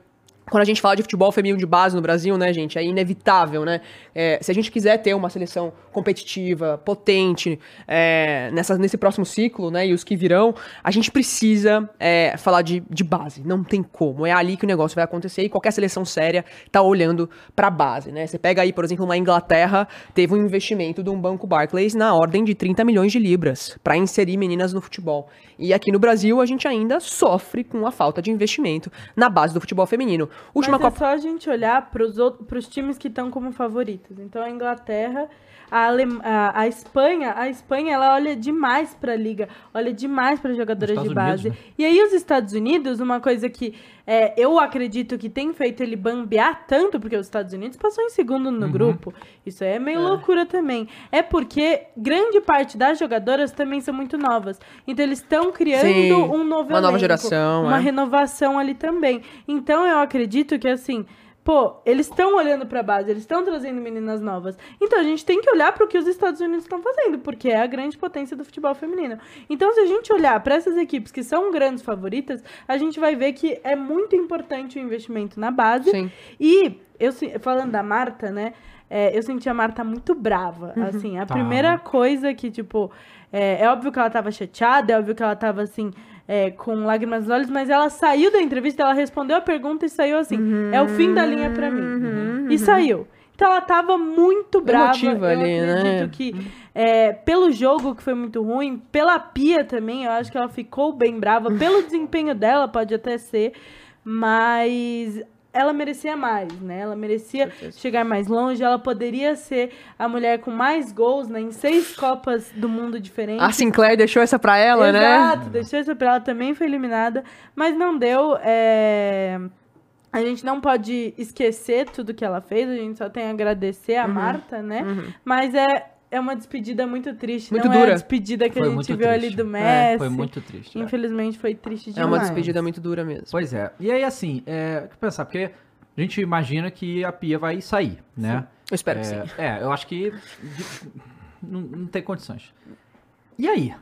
Quando a gente fala de futebol feminino de base no Brasil, né, gente, é inevitável, né? É, se a gente quiser ter uma seleção competitiva, potente, é, nessa, nesse próximo ciclo, né, e os que virão, a gente precisa é, falar de, de base. Não tem como. É ali que o negócio vai acontecer e qualquer seleção séria tá olhando pra base, né? Você pega aí, por exemplo, uma Inglaterra, teve um investimento de um banco Barclays na ordem de 30 milhões de libras pra inserir meninas no futebol. E aqui no Brasil, a gente ainda sofre com a falta de investimento na base do futebol feminino. Última Mas Copa. é só a gente olhar para os times que estão como favoritos. Então a Inglaterra, a, Alem- a, a Espanha, a Espanha ela olha demais para a liga, olha demais para jogadoras de base. Unidos, né? E aí os Estados Unidos, uma coisa que é, eu acredito que tem feito ele bambear tanto, porque os Estados Unidos passou em segundo Uhum. no grupo. Isso aí é meio loucura também. É porque grande parte das jogadoras também são muito novas. Então eles estão criando Sim, um novo uma nova elenco, geração, uma é. renovação ali também. Então eu acredito que assim, pô, eles estão olhando pra base, eles estão trazendo meninas novas. Então a gente tem que olhar para o que os Estados Unidos estão fazendo, porque é a grande potência do futebol feminino. Então se a gente olhar para essas equipes que são grandes favoritas, a gente vai ver que é muito importante o investimento na base. Sim. E eu falando da Marta, né? é, eu senti a Marta muito brava. Assim, a Tava. primeira coisa que, tipo, é, é óbvio que ela tava chateada, é óbvio que ela tava assim, é, com lágrimas nos olhos, mas ela saiu da entrevista, ela respondeu a pergunta e saiu assim: é o fim da linha pra mim. E saiu. Então ela tava muito brava. Emotiva eu ali, acredito né? que é, pelo jogo que foi muito ruim, pela Pia também, eu acho que ela ficou bem brava. Pelo desempenho dela, pode até ser, mas ela merecia mais, né? Ela merecia chegar mais longe. Ela poderia ser a mulher com mais gols, né? Em seis Copas do Mundo diferentes. A Sinclair deixou essa pra ela, né? Exato, deixou essa pra ela, também foi eliminada, mas não deu. é, A gente não pode esquecer tudo que ela fez, a gente só tem a agradecer Uhum. a Marta, né? Mas é, é uma despedida muito triste, Muito não é dura. a despedida que Foi a gente viu ali triste. do É, Messi. foi muito triste. é. Infelizmente foi triste É demais. uma despedida muito dura mesmo. Pois é. E aí, assim, é, o que pensar, porque a gente imagina que a Pia vai sair, né? Eu espero é, que sim. É, eu acho que não, não tem condições. E aí?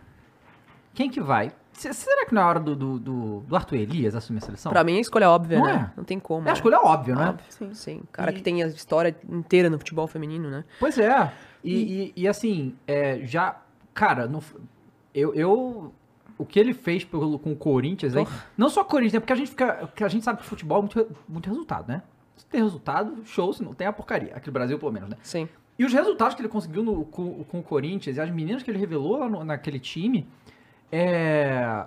Quem que vai? Se- Será que na hora do, do, do, do Arthur Elias assumir a seleção? Pra mim, a escolha é óbvia, Não né? é? Não tem como. É a né? escolha óbvia, né? Óbvio. Sim. Sim. O cara E- que tem a história inteira no futebol feminino, né? Pois é. E, e, e, assim, é, já. Cara, no, eu, eu. O que ele fez pelo, com o Corinthians aí. Não só Corinthians, né? Porque a gente fica. A gente sabe que futebol é muito, muito resultado, né? Se tem resultado, show, se não tem a porcaria. Aqui no Brasil, pelo menos, né? Sim. E os resultados que ele conseguiu no- com, com o Corinthians e as meninas que ele revelou lá no- naquele time. É.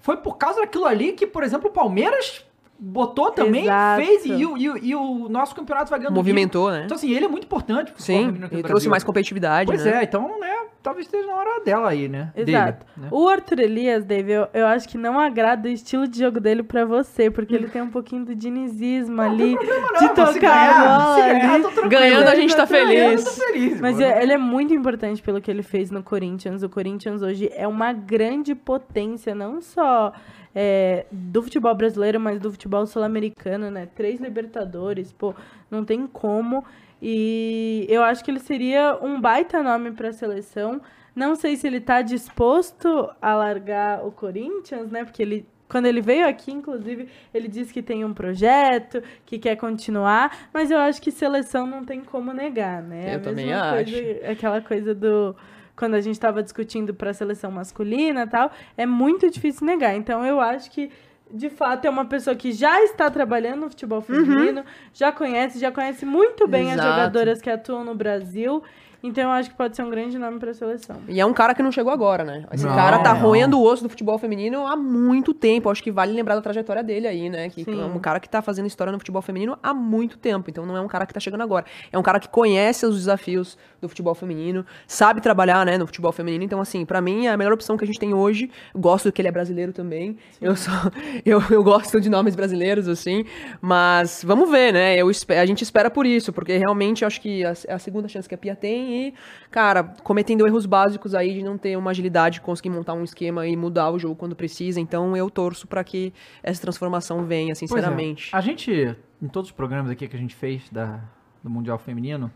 Foi por causa daquilo ali que, por exemplo, o Palmeiras botou também, Exato. fez e, o- e e o nosso campeonato vai ganhando. Movimentou, né? Então, assim, ele é muito importante Sim. Ele trouxe mais competitividade, Pois né? é, então, né, talvez esteja na hora dela aí, né? Exato. Dele, né? O Arthur Elias, Dave, eu, eu acho que não agrada o estilo de jogo dele pra você, porque ele tem um pouquinho do dinizismo ali, de Não, se tocar ganhar, a bola ganhar, ali. Ganhando, a gente tá feliz. feliz. Mas mano. é- ele é muito importante pelo que ele fez no Corinthians. O Corinthians hoje é uma grande potência, não só é, do futebol brasileiro, mas do futebol sul-americano, né? Três Libertadores, pô, não tem como. E eu acho que ele seria um baita nome para a seleção. Não sei se ele tá disposto a largar o Corinthians, né? Porque ele quando ele veio aqui, inclusive, ele disse que tem um projeto, que quer continuar, mas eu acho que seleção não tem como negar, né? Eu a também coisa, acho. aquela coisa do quando a gente estava discutindo para a seleção masculina e tal, é muito difícil negar. Então eu acho que de fato é uma pessoa que já está trabalhando no futebol feminino, já conhece, já conhece muito bem as Exato. jogadoras que atuam no Brasil. Então eu acho que pode ser um grande nome pra seleção. E é um cara que não chegou agora, né? Esse Não, cara tá não. roendo o osso do futebol feminino há muito tempo. Acho que vale lembrar da trajetória dele aí, né? Que Sim. é um cara que tá fazendo história no futebol feminino há muito tempo. Então não é um cara que tá chegando agora. É um cara que conhece os desafios do futebol feminino, sabe trabalhar, né, no futebol feminino. Então, assim, pra mim é a melhor opção que a gente tem hoje. Gosto que ele é brasileiro também. Eu sou. Eu, eu gosto de nomes brasileiros, assim. Mas vamos ver, né? Eu, a gente espera por isso, porque realmente eu acho que a- é a segunda chance que a Pia tem e, cara, cometendo erros básicos aí de não ter uma agilidade, conseguir montar um esquema e mudar o jogo quando precisa. Então eu torço pra que essa transformação venha, é. sinceramente. A gente, em todos os programas aqui que a gente fez da, do Mundial Feminino,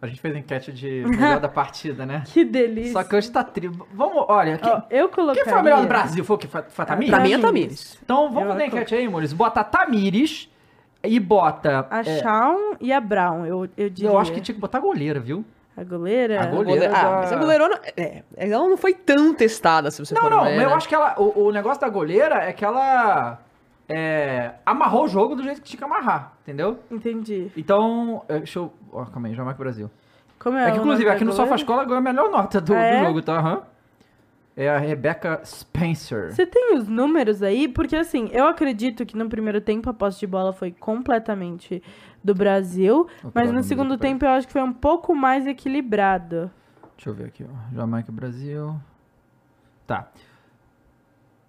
a gente fez enquete de melhor da partida, né? Que delícia. Só que hoje tá tri... Vamos, olha, quem, Ó, eu coloquei. quem foi o melhor do Brasil? Foi o que? Foi, foi a Tamires? Pra mim é Tamires. Tamires. Então vamos Eu fazer a enquete aí, Maurício. Bota a Tamires e bota... A é, Shawn e a Brown, eu, eu diria. eu acho que tinha que botar a goleira, viu? A goleira? A goleira. Ah, da- mas a goleirona. É, ela não foi tão testada, se você Não, for não, ver, mas eu né? acho que ela. O, o negócio da goleira é que ela. é, amarrou o jogo do jeito que tinha que amarrar, entendeu? Entendi. Então. é, Deixa eu. Ó, calma aí, Jamaica Brasil. Como é, É, que, inclusive, aqui no goleira? Sofá Escola ganhou a melhor nota do, Ah, do é? jogo, tá? Aham. É a Rebecca Spencer. Você tem os números aí? Porque assim, eu acredito que no primeiro tempo a posse de bola foi completamente do Brasil, mas no segundo tempo eu acho que foi um pouco mais equilibrado. Deixa eu ver aqui, ó. Jamaica Brasil. Tá.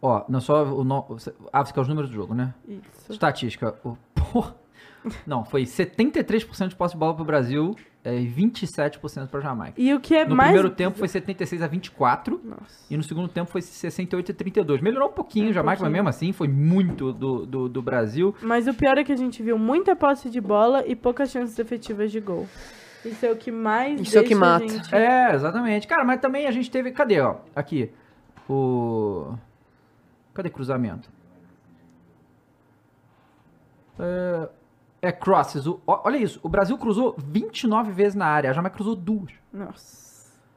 Ó, não só o. No... Ah, você quer os números do jogo, né? Isso. Estatística. O... Porra. Não, foi 73% de posse de bola pro Brasil é, e 27% pra Jamaica. E o que é No mais. primeiro tempo foi 76 a 24 Nossa. e no segundo tempo foi 68 a 32. Melhorou um pouquinho Um Jamaica, mas pouquinho. mesmo assim foi muito do, do, do Brasil. Mas o pior é que a gente viu muita posse de bola e poucas chances efetivas de gol. Isso é o que mais Isso é o que mata. gente- É, exatamente. Cara, mas também a gente teve. Cadê, ó? Aqui. O. Cadê cruzamento? É, é crosses. O- olha isso. O Brasil cruzou 29 vezes na área. A Jamaica cruzou duas. Nossa.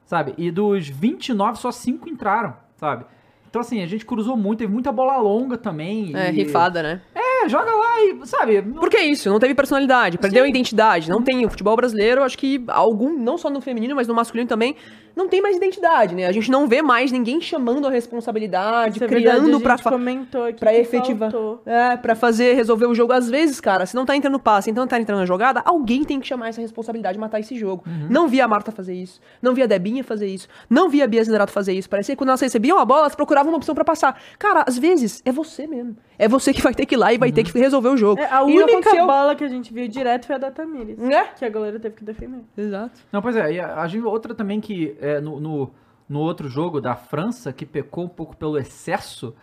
Sabe? E dos 29, só 5 entraram, sabe? Então, assim, a gente cruzou muito. Teve muita bola longa também. É, e- rifada, né? É, joga lá e, sabe? não- Por que isso? Não teve personalidade, perdeu a Sim. identidade. Não tem. O futebol brasileiro, acho que algum, não só no feminino, mas no masculino também, não tem mais identidade, né? A gente não vê mais ninguém chamando a responsabilidade, Isso é criando a pra, gente fa- comentou aqui pra que efetivar. É, pra fazer, resolver o jogo. Às vezes, cara, se não tá entrando passe, então não tá entrando na jogada, alguém tem que chamar essa responsabilidade e matar esse jogo. Uhum. Não vi a Marta fazer isso. Não vi a Debinha fazer isso. Não vi a Bia Zenerato fazer isso. Parecia que quando elas recebiam a bola, elas procuravam uma opção pra passar. Cara, às vezes é você mesmo. É você que vai ter que ir lá e vai ter que resolver o jogo. É, a E única aconteceu. bola que a gente viu direto foi a da Tamires. Né? Que a goleira teve que defender. Exato. Não, pois é, e a, a gente, outra também que é, no, no, no outro jogo da França, que pecou um pouco pelo excesso,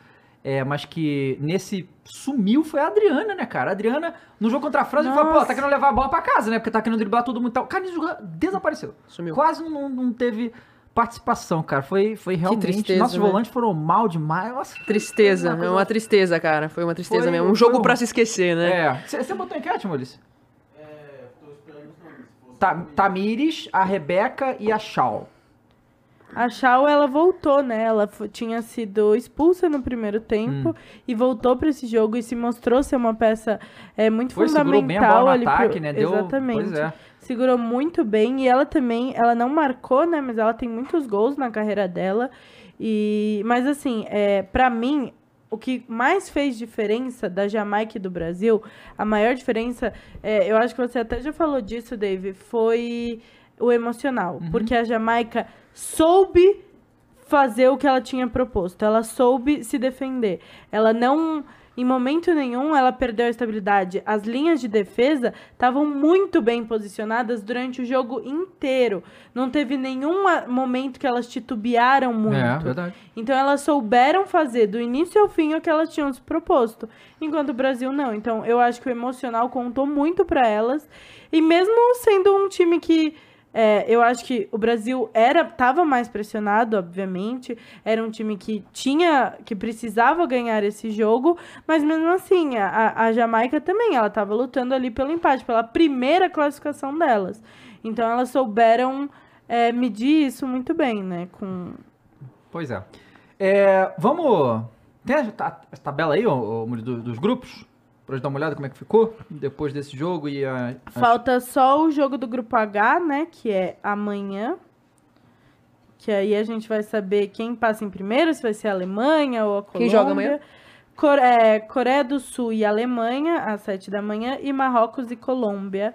é, mas que nesse sumiu foi a Adriana, né, cara? A Adriana, no jogo contra a França, falou, pô, tá querendo levar a bola pra casa, né? Porque tá querendo driblar todo mundo e tal. Cara, esse desapareceu. Sumiu. Quase não, não teve participação, cara. Foi, foi realmente. tristeza, nossos né? volantes foram mal demais. Nossa, Tristeza, foi é uma tristeza, cara. Foi uma tristeza Foi- mesmo. Um jogo um- pra se esquecer, né? É. Você botou enquete, Maurício? Ta- Tamires, a Rebeca e a Shaw. A Shaw, ela voltou, né? Ela tinha sido expulsa no primeiro tempo Hum. e voltou pra esse jogo e se mostrou ser uma peça é, muito Foi, fundamental bem a ali pro- ataque, né? Deu, Exatamente. É. Segurou muito bem e ela também, ela não marcou, né? Mas ela tem muitos gols na carreira dela. E, mas assim, é, para mim, o que mais fez diferença da Jamaica e do Brasil, a maior diferença, é, eu acho que você até já falou disso, Dave, foi o emocional. Porque a Jamaica soube fazer o que ela tinha proposto. Ela soube se defender. Ela não. Em momento nenhum ela perdeu a estabilidade. As linhas de defesa estavam muito bem posicionadas durante o jogo inteiro. Não teve nenhum momento que elas titubearam muito. É, verdade. Então elas souberam fazer do início ao fim o que elas tinham se proposto, enquanto o Brasil não. Então eu acho que o emocional contou muito para elas. E mesmo sendo um time que é, eu acho que o Brasil era tava mais pressionado, obviamente, era um time que tinha que precisava ganhar esse jogo, mas mesmo assim a, a Jamaica também ela estava lutando ali pelo empate, pela primeira classificação delas. Então elas souberam é, medir isso muito bem, né? Com Pois é. É, vamos. Tem a, ta- a tabela aí, do- dos grupos? Pra gente dar uma olhada como é que ficou depois desse jogo e a... Falta só o jogo do grupo H, né? Que é amanhã. Que aí a gente vai saber quem passa em primeiro, se vai ser a Alemanha ou a Colômbia. Quem joga amanhã? Core- é, Coreia do Sul e Alemanha, às sete da manhã, e Marrocos e Colômbia.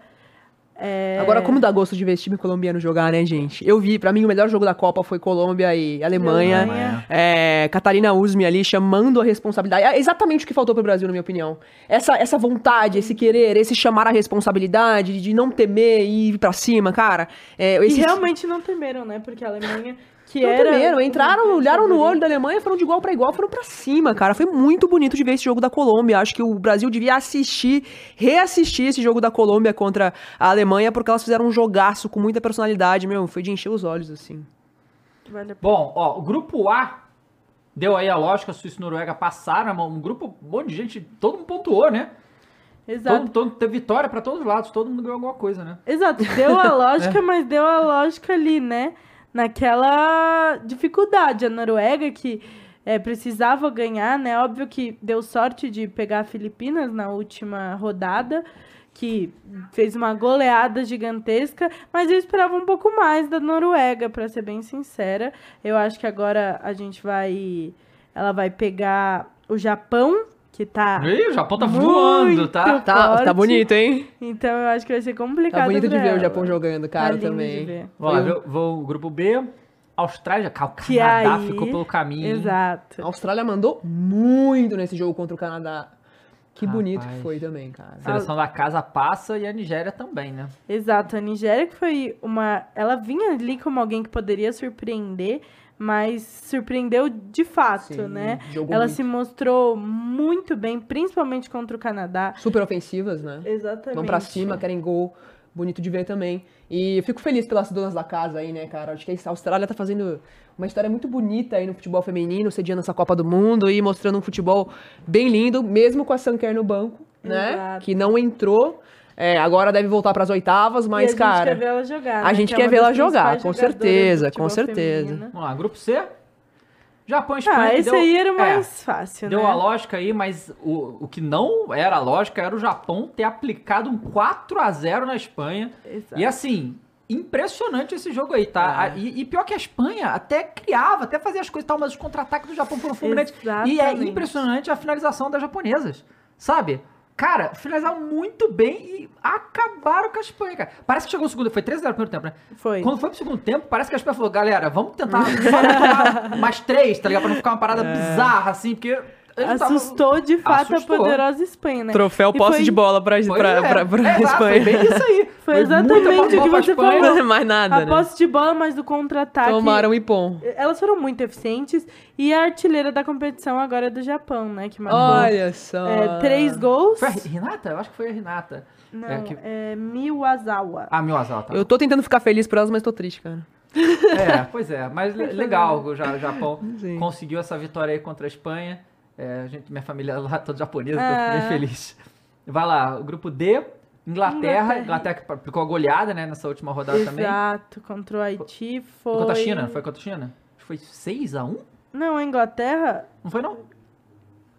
É, Agora, como dá gosto de ver esse time colombiano jogar, né, gente? Eu vi, pra mim, o melhor jogo da Copa foi Colômbia e Alemanha. Alemanha. É, Catarina Usme ali chamando a responsabilidade. É exatamente o que faltou pro Brasil, na minha opinião. Essa, essa vontade, esse querer, esse chamar a responsabilidade, de não temer e ir pra cima, cara. É, E realmente não temeram, né? Porque a Alemanha, que Não era... temeram, entraram, olharam no olho da Alemanha, foram de igual pra igual, foram pra cima, cara. Foi muito bonito de ver esse jogo da Colômbia. Acho que o Brasil devia assistir, reassistir esse jogo da Colômbia contra a Alemanha, porque elas fizeram um jogaço com muita personalidade, meu. Foi de encher os olhos, assim. Bom, ó, o grupo A deu aí a lógica, Suíça e Noruega passaram, um grupo, um monte de gente, todo mundo pontuou, né? Exato. Todo, todo, teve vitória pra todos os lados, todo mundo ganhou alguma coisa, né? Exato, deu a lógica, mas deu a lógica ali, né? Naquela dificuldade. A Noruega que é, precisava ganhar, né? Óbvio que deu sorte de pegar a Filipinas na última rodada, que fez uma goleada gigantesca, mas eu esperava um pouco mais da Noruega, pra ser bem sincera. Eu acho que agora a gente vai. Ela vai pegar o Japão, que tá. Ih, o Japão tá voando, tá? Tá, tá bonito, hein? Então eu acho que vai ser complicado. Tá bonito de ver o. Japão jogando, Tá cara, de também. um- vou, o grupo B, Austrália, Ca- o Que Canadá aí- ficou pelo caminho. Exato. A Austrália mandou muito nesse jogo contra o Canadá. Que bonito Rapaz. que foi também, cara. A seleção da casa passa e a Nigéria também, né? Exato. A Nigéria que foi uma. Ela vinha ali como alguém que poderia surpreender, mas surpreendeu de fato, Sim, né? Ela muito. se mostrou muito bem, principalmente contra o Canadá. Super ofensivas, né? Exatamente. Vão pra cima, querem gol. Bonito de ver também. E eu fico feliz pelas donas da casa aí, né, cara? Acho que a Austrália tá fazendo uma história muito bonita aí no futebol feminino, sediando essa Copa do Mundo e mostrando um futebol bem lindo, mesmo com a Sanker no banco, né? Exato. Que não entrou. É, agora deve voltar pras oitavas, e a mas, gente cara. quer ver ela jogar. a né? gente Que é quer das ela jogar, com certeza, com certeza. feminino. Vamos lá, grupo C. Japão e Espanha. Ah, esse deu- aí era o é, mais fácil, Deu né? a lógica aí, mas o, o que não era a lógica era o Japão ter aplicado um 4 a 0 na Espanha. Exato. E assim, impressionante esse jogo aí, tá? É. A- E, e pior que a Espanha até criava, até fazia as coisas e tal, mas os contra-ataques do Japão foram fulminantes. E é impressionante a finalização das japonesas, sabe? Cara, finalizaram muito bem e acabaram com a Espanha, cara. Parece que chegou o segundo, foi 3 a 0 no primeiro tempo, né? Foi. Quando foi pro segundo tempo, parece que a Espanha falou, galera, vamos tentar só mais três, tá ligado? Pra não ficar uma parada bizarra, assim, porque... Assustou de fato Assustou. a poderosa Espanha, né? Troféu E posse foi- de bola pra, Pois pra, é, pra, pra é, Espanha. Foi bem isso aí. Foi muita exatamente o que você falou. Não mais nada, A né? posse de bola, mas do contra-ataque. Tomaram ipom. Elas foram muito eficientes. E a artilheira da competição agora é do Japão, né? Que marcou Olha só. é, três gols. Foi a Renata? Eu acho que foi a Renata. Não, É que- é Miwazawa. Ah, meu azar, tá. Eu tô tentando ficar feliz por elas, mas tô triste, cara. É, pois é, mas le- legal o Ja- Japão Sim. conseguiu essa vitória aí contra a Espanha. É, gente, minha família lá toda japonesa, tô Ah. bem feliz. Vai lá, o grupo D, Inglaterra, Inglaterra. Que aplicou a goleada, né, nessa última rodada também. Exato, contra o Haiti foi. Contra a China, foi contra a China? Foi 6x1? Não, a Inglaterra. Não foi não?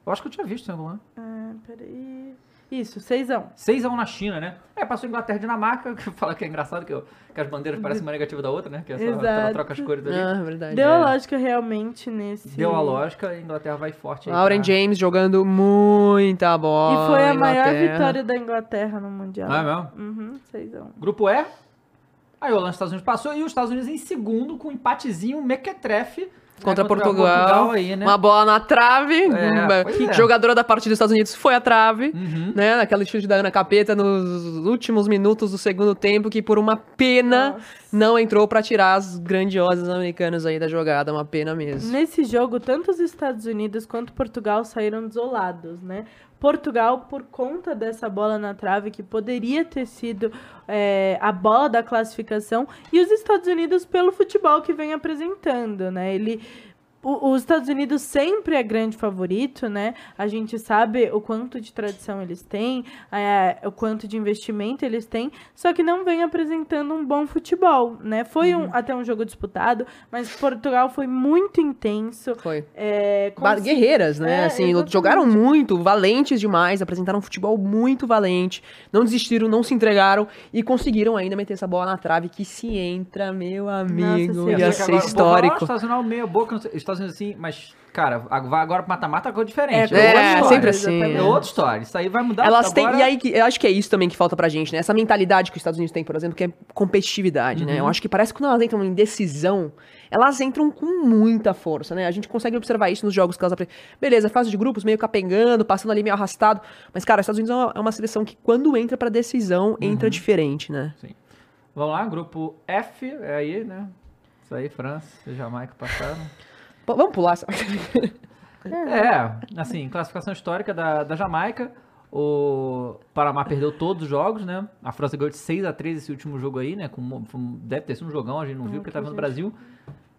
Eu acho que eu tinha visto em algum lugar. Ah, peraí. Isso, 6x1. 6x1 na China, né? É, passou Inglaterra e Dinamarca, que fala que é engraçado que, eu- que as bandeiras parecem uma negativa da outra, né? Que é Exato. ela troca as cores ali. Ah, verdade. Deu é. a lógica realmente nesse. Deu a lógica, a Inglaterra vai forte aí. Lauren pra- James jogando muita bola. E foi a maior Inglaterra. vitória da Inglaterra no Mundial. Ah, é mesmo? Uhum, 6x1. Grupo E. Aí a Holanda os Estados Unidos passou e os Estados Unidos em segundo com um empatezinho mequetrefe né, Contra Portugal. aí, né? Uma bola na trave. É, é. Jogadora da partida dos Estados Unidos foi a trave. Uhum. Né, naquela chute da Ana Capeta nos últimos minutos do segundo tempo, que por uma pena Nossa. não entrou pra tirar as grandiosas americanas aí da jogada. Uma pena mesmo. Nesse jogo, tanto os Estados Unidos quanto Portugal saíram desolados, né? Portugal, por conta dessa bola na trave, que poderia ter sido é, a bola da classificação, e os Estados Unidos pelo futebol que vem apresentando, né? Ele o- os Estados Unidos sempre é grande favorito, né? A gente sabe o quanto de tradição eles têm, é, o quanto de investimento eles têm, só que não vem apresentando um bom futebol, né? Foi Uhum. um, até um jogo disputado, mas Portugal foi muito intenso. Foi. É, cons- Guerreiras, né? É, assim, exatamente. jogaram muito, valentes demais, apresentaram um futebol muito valente, não desistiram, não se entregaram e conseguiram ainda meter essa bola na trave que se entra, meu amigo, Senhora. ia ser histórico. "Ah, Estados Unidos meio boca, não assim, mas, cara, vai agora pro mata-mata é coisa diferente. É, É, história. sempre assim. exatamente. É outra história. Isso aí vai mudar Elas têm, agora... e aí eu acho que é isso também que falta pra gente, né? Essa mentalidade que os Estados Unidos têm, por exemplo, que é competitividade, né? Eu acho que parece que quando elas entram em decisão, elas entram com muita força, né? A gente consegue observar isso nos jogos que elas apre- Beleza, fase de grupos, meio capengando, passando ali meio arrastado. Mas, cara, os Estados Unidos é uma, é uma seleção que, quando entra pra decisão, entra diferente, né? Vamos lá, grupo F, é aí, né? Isso aí, França e Jamaica passaram. Pô, vamos pular essa. É, assim, classificação histórica da, da Jamaica. O Panamá perdeu todos os jogos, né? A França ganhou de 6 a 3 esse último jogo aí, né? Com, deve ter sido um jogão, a gente não viu porque tava no Brasil.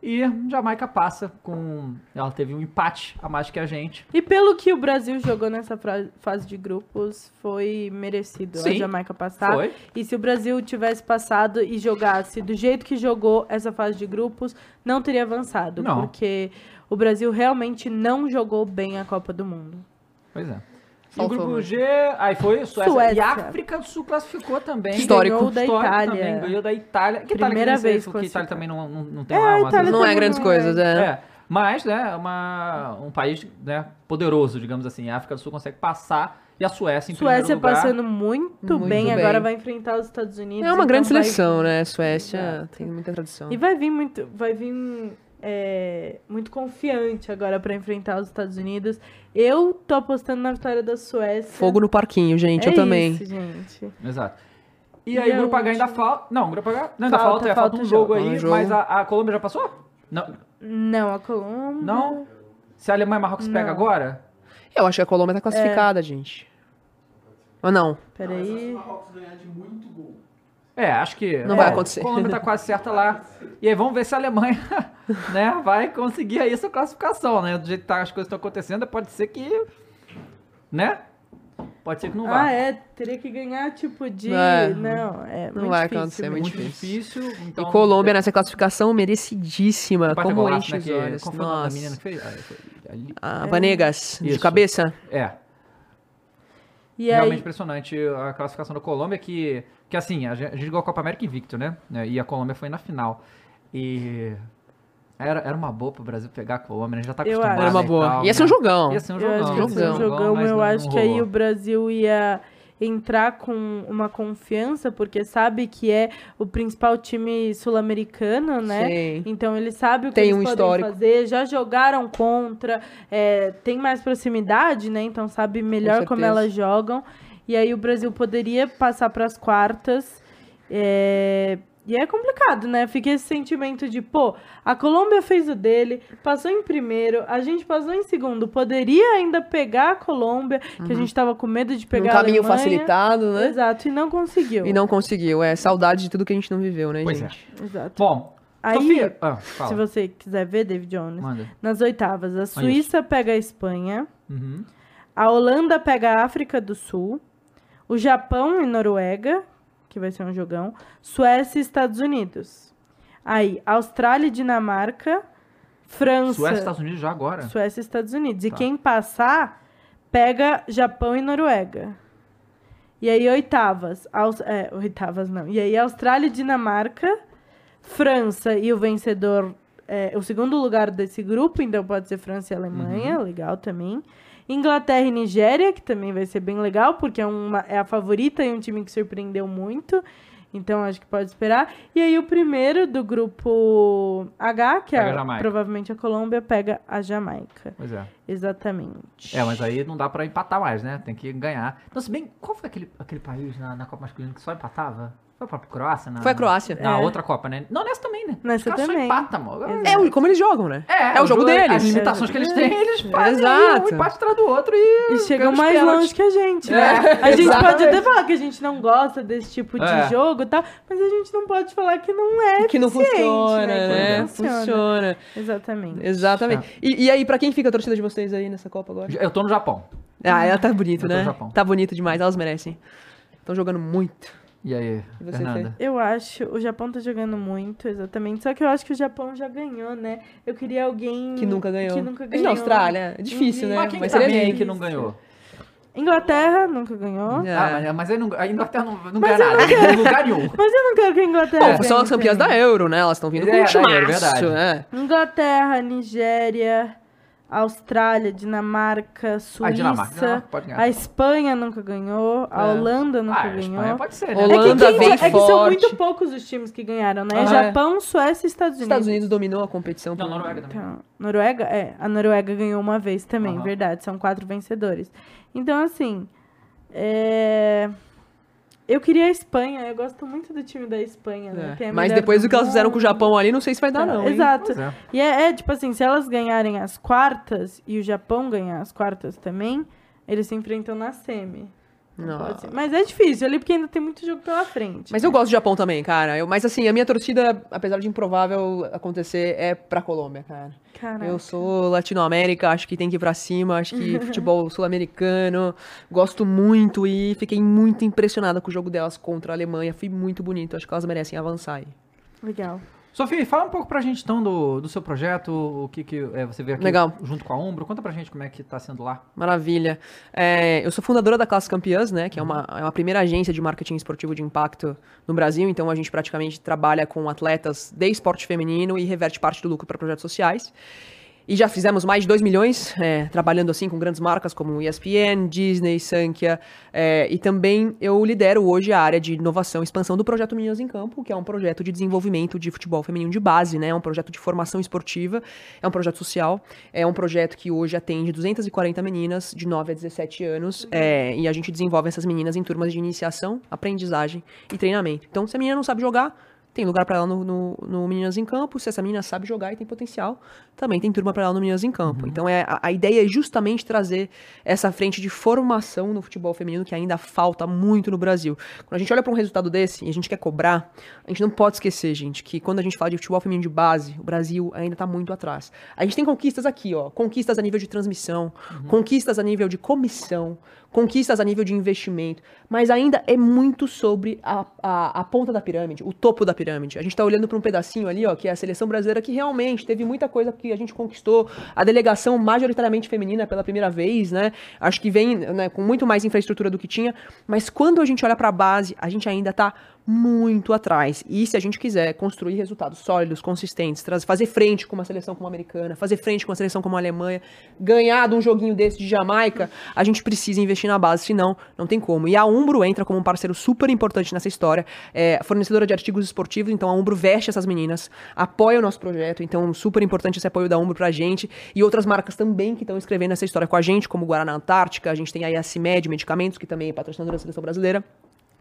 E Jamaica passa com. Ela teve um empate a mais que a gente. E pelo que o Brasil jogou nessa fase de grupos, foi merecido a Sim, Jamaica passar. Foi. E se o Brasil tivesse passado e jogasse do jeito que jogou essa fase de grupos, não teria avançado. Não. Porque o Brasil realmente não jogou bem a Copa do Mundo. Pois é. E o grupo. G, aí foi Suécia. Suécia. E a África do Sul classificou também. Histórico. Ganhou da Histórico Itália. também, ganhou da Itália. Que Primeira Itália que vez porque a Itália também não, não, não tem É, uma, a uma Itália Não é também grandes coisas, é. É, mas, né, uma, um país né, poderoso, digamos assim. A África do Sul consegue passar e a Suécia em Suécia primeiro lugar. passando muito, Muito bem, bem. agora vai enfrentar os Estados Unidos. É uma então grande vai- seleção, né? Suécia Exato. tem muita tradição. E vai vir muito, vai vir é, muito confiante agora pra enfrentar os Estados Unidos. Eu tô apostando na vitória da Suécia. Fogo no parquinho, gente, é eu também. Isso, gente. Exato. E E aí, o grupo H ainda falta. Não, o grupo H. Não, ainda Falta, falta, é, falta um jogo. jogo aí, Um jogo. mas a, a Colômbia já passou? Não. Não, a Colômbia. Não? Se a Alemanha e Marrocos pega Não. agora? Eu acho que a Colômbia tá classificada, gente. Ou não? Peraí. É, acho que. Não é, vai acontecer. A Colômbia tá quase certa lá. E aí, vamos ver se a Alemanha né, vai conseguir aí essa classificação, né? Do jeito que tá, as coisas estão acontecendo, pode ser que. Né? Pode ser que não vá. Ah, é. Teria que ganhar, tipo, de. É. Não, é. Não vai difícil acontecer, mesmo. Muito difícil. então, e Colômbia nessa classificação merecidíssima. Como enche né, os que- olhos. Qual foi Nossa. menina que fez? Ah. A Vanegas, de cabeça. É, E realmente aí, impressionante a classificação da Colômbia, que, que assim, a gente, a gente jogou a Copa América invicto, né? É, E a Colômbia foi na final. E era, era uma boa pro Brasil pegar a Colômbia, né? Já tá Eu acostumado. Era uma e boa. tal, Ia ser um né? jogão. Ia ser um eu jogão. acho que ia ser um jogão, jogão, mas eu não- acho não que aí o Brasil ia entrar com uma confiança, porque sabe que é o principal time sul-americano, né? Sim. Então eles sabem o que Tem eles um podem histórico. fazer, já jogaram contra, é, tem mais proximidade, né? Então sabe melhor como certeza. elas jogam. E aí o Brasil poderia passar para as quartas. é, E é complicado, né? Fica esse sentimento de, pô, a Colômbia fez o dele, passou em primeiro, a gente passou em segundo, poderia ainda pegar a Colômbia, que a gente tava com medo de pegar a Uhum. caminho Alemanha. facilitado, né? Exato, e não conseguiu. E não conseguiu. É saudade de tudo que a gente não viveu, né, Pois é. gente? Exato. Bom, Aí, Sofia... Ah, fala. se você quiser ver, David Jones, Manda. nas oitavas, a Suíça pega a Espanha, Uhum. a Holanda pega a África do Sul, o Japão e Noruega, que vai ser um jogão, Suécia e Estados Unidos. Aí, Austrália e Dinamarca, França, Suécia e Estados Unidos já agora. Suécia e Estados Unidos. E Tá. quem passar, pega Japão e Noruega. E aí, oitavas. Aus- é, oitavas não. E aí, Austrália e Dinamarca, França e o vencedor, é, o segundo lugar desse grupo, então pode ser França e Alemanha, Uhum. legal também. Inglaterra e Nigéria, que também vai ser bem legal, porque é, uma, é a favorita e um time que surpreendeu muito. Então acho que pode esperar. E aí o primeiro do grupo H, que a é Jamaica. provavelmente a Colômbia, pega a Jamaica. Pois é. Exatamente. É, mas aí não dá pra empatar mais, né? Tem que ganhar. Então, se bem, qual foi aquele, aquele país na, na Copa Masculina que só empatava? Foi a própria Croácia? Na, Foi a Croácia. Na É. outra Copa, né? Não, nessa também, né? Nessa também. mano. É o- como eles jogam, né? É, É o jogo deles. As limitações que eles têm, eles fazem Exato. um empate atrás do outro e... E chegam mais longe que a gente, né? É, a gente exatamente. pode até falar que a gente não gosta desse tipo de É. jogo, e tal, mas a gente não pode falar que não é Que não funciona, Que né? não funciona. Funciona. Exatamente. Exatamente. E, e aí, pra quem fica a torcida de vocês aí nessa Copa agora? Eu tô no Japão. Ah, ela tá bonito, Eu né? Tá bonito demais, elas merecem. Estão jogando muito. E aí, E você, Fernanda? Eu acho, o Japão tá jogando muito, exatamente. Só que eu acho que o Japão já ganhou, né? Eu queria alguém Que nunca ganhou. Que nunca É ganhou. na Austrália, é difícil, né? Mas quem Mas que seria também lindo. que não ganhou? Inglaterra nunca ganhou. É. Ah, mas, mas aí não, a Inglaterra não, não ganha nada, não ganha lugar nenhum. Mas eu não quero que a Inglaterra. Bom, são as campeãs da. Euro, né? Elas estão vindo com É, um da Euro, timaço, verdade. Inglaterra, Nigéria, Austrália, Dinamarca, Suíça. Ah, Dinamarca, Dinamarca pode ganhar. A Espanha nunca ganhou. A É. Holanda nunca Ah, a ganhou. Espanha pode ser, né? Holanda é que, quem- vem é que são forte. muito poucos os times que ganharam, né? Ah, é. Japão, Suécia e Estados Os Unidos. Estados Unidos dominou a competição. Não, Noruega também. Então, Noruega? É, a Noruega ganhou uma vez também, Aham. verdade. São quatro vencedores. Então, assim, é, eu queria a Espanha. Eu gosto muito do time da Espanha, né? É. que é a Mas depois do que elas fizeram com o. Japão ali, não sei se vai dar, não. hein? Exato. É. E é, é, tipo assim, se elas ganharem as quartas e o Japão ganhar as quartas também, eles se enfrentam na semi. Ser. Mas é difícil ali porque ainda tem muito jogo pela frente. Mas eu gosto do Japão também, cara. Eu- mas assim, a minha torcida, apesar de improvável acontecer, é pra Colômbia, cara. Caraca. Eu sou Latinoamérica, acho que tem que ir pra cima, acho que futebol sul-americano, gosto muito e fiquei muito impressionada com o jogo delas contra a Alemanha. Foi muito bonito, acho que elas merecem avançar aí. Legal. Sofia, fala um pouco pra gente então do, do seu projeto, o que, que é, você veio aqui Legal. junto com a Umbro. Conta pra gente como é que tá sendo lá. Maravilha. É, eu sou fundadora da Classe Campeãs, né? Que é uma, é uma primeira agência de marketing esportivo de impacto no Brasil. Então a gente praticamente trabalha com atletas de esporte feminino e reverte parte do lucro para projetos sociais. E já fizemos mais de 2 milhões, é, trabalhando assim com grandes marcas como ESPN, Disney, Sankia. é, e também eu lidero hoje a área de inovação e expansão do projeto Meninas em Campo, que é um projeto de desenvolvimento de futebol feminino de base, né? É um projeto de formação esportiva, é um projeto social, é um projeto que hoje atende 240 meninas de 9 a 17 anos. é, e a gente desenvolve essas meninas em turmas de iniciação, aprendizagem e treinamento. Então, se a menina não sabe jogar, tem lugar para ela no, no, no Meninas em Campo. Se essa menina sabe jogar e tem potencial, também tem turma para ela no Meninas em Campo. Então é, a, a ideia é justamente trazer essa frente de formação no futebol feminino que ainda falta muito no Brasil. Quando a gente olha para um resultado desse e a gente quer cobrar, a gente não pode esquecer, gente, que quando a gente fala de futebol feminino de base, o Brasil ainda está muito atrás. A gente tem conquistas aqui, ó, conquistas a nível de transmissão, conquistas a nível de comissão, conquistas a nível de investimento, mas ainda é muito sobre a, a, a ponta da pirâmide, o topo da pirâmide. A gente está olhando para um pedacinho ali, ó, que é a seleção brasileira, que realmente teve muita coisa que a gente conquistou, a delegação majoritariamente feminina pela primeira vez, né? Acho que vem né, com muito mais infraestrutura do que tinha, mas quando a gente olha para a base, a gente ainda está muito atrás. E se a gente quiser construir resultados sólidos, consistentes, fazer frente com uma seleção como a americana, fazer frente com uma seleção como a Alemanha, ganhar de um joguinho desse de Jamaica, a gente precisa investir na base, senão não tem como. E a Umbro entra como um parceiro super importante nessa história, é fornecedora de artigos esportivos, então a Umbro veste essas meninas, apoia o nosso projeto, então super importante esse apoio da Umbro pra gente, e outras marcas também que estão escrevendo essa história com a gente, como Guaraná Antártica, a gente tem a CIMED Medicamentos, que também é patrocinadora da seleção brasileira.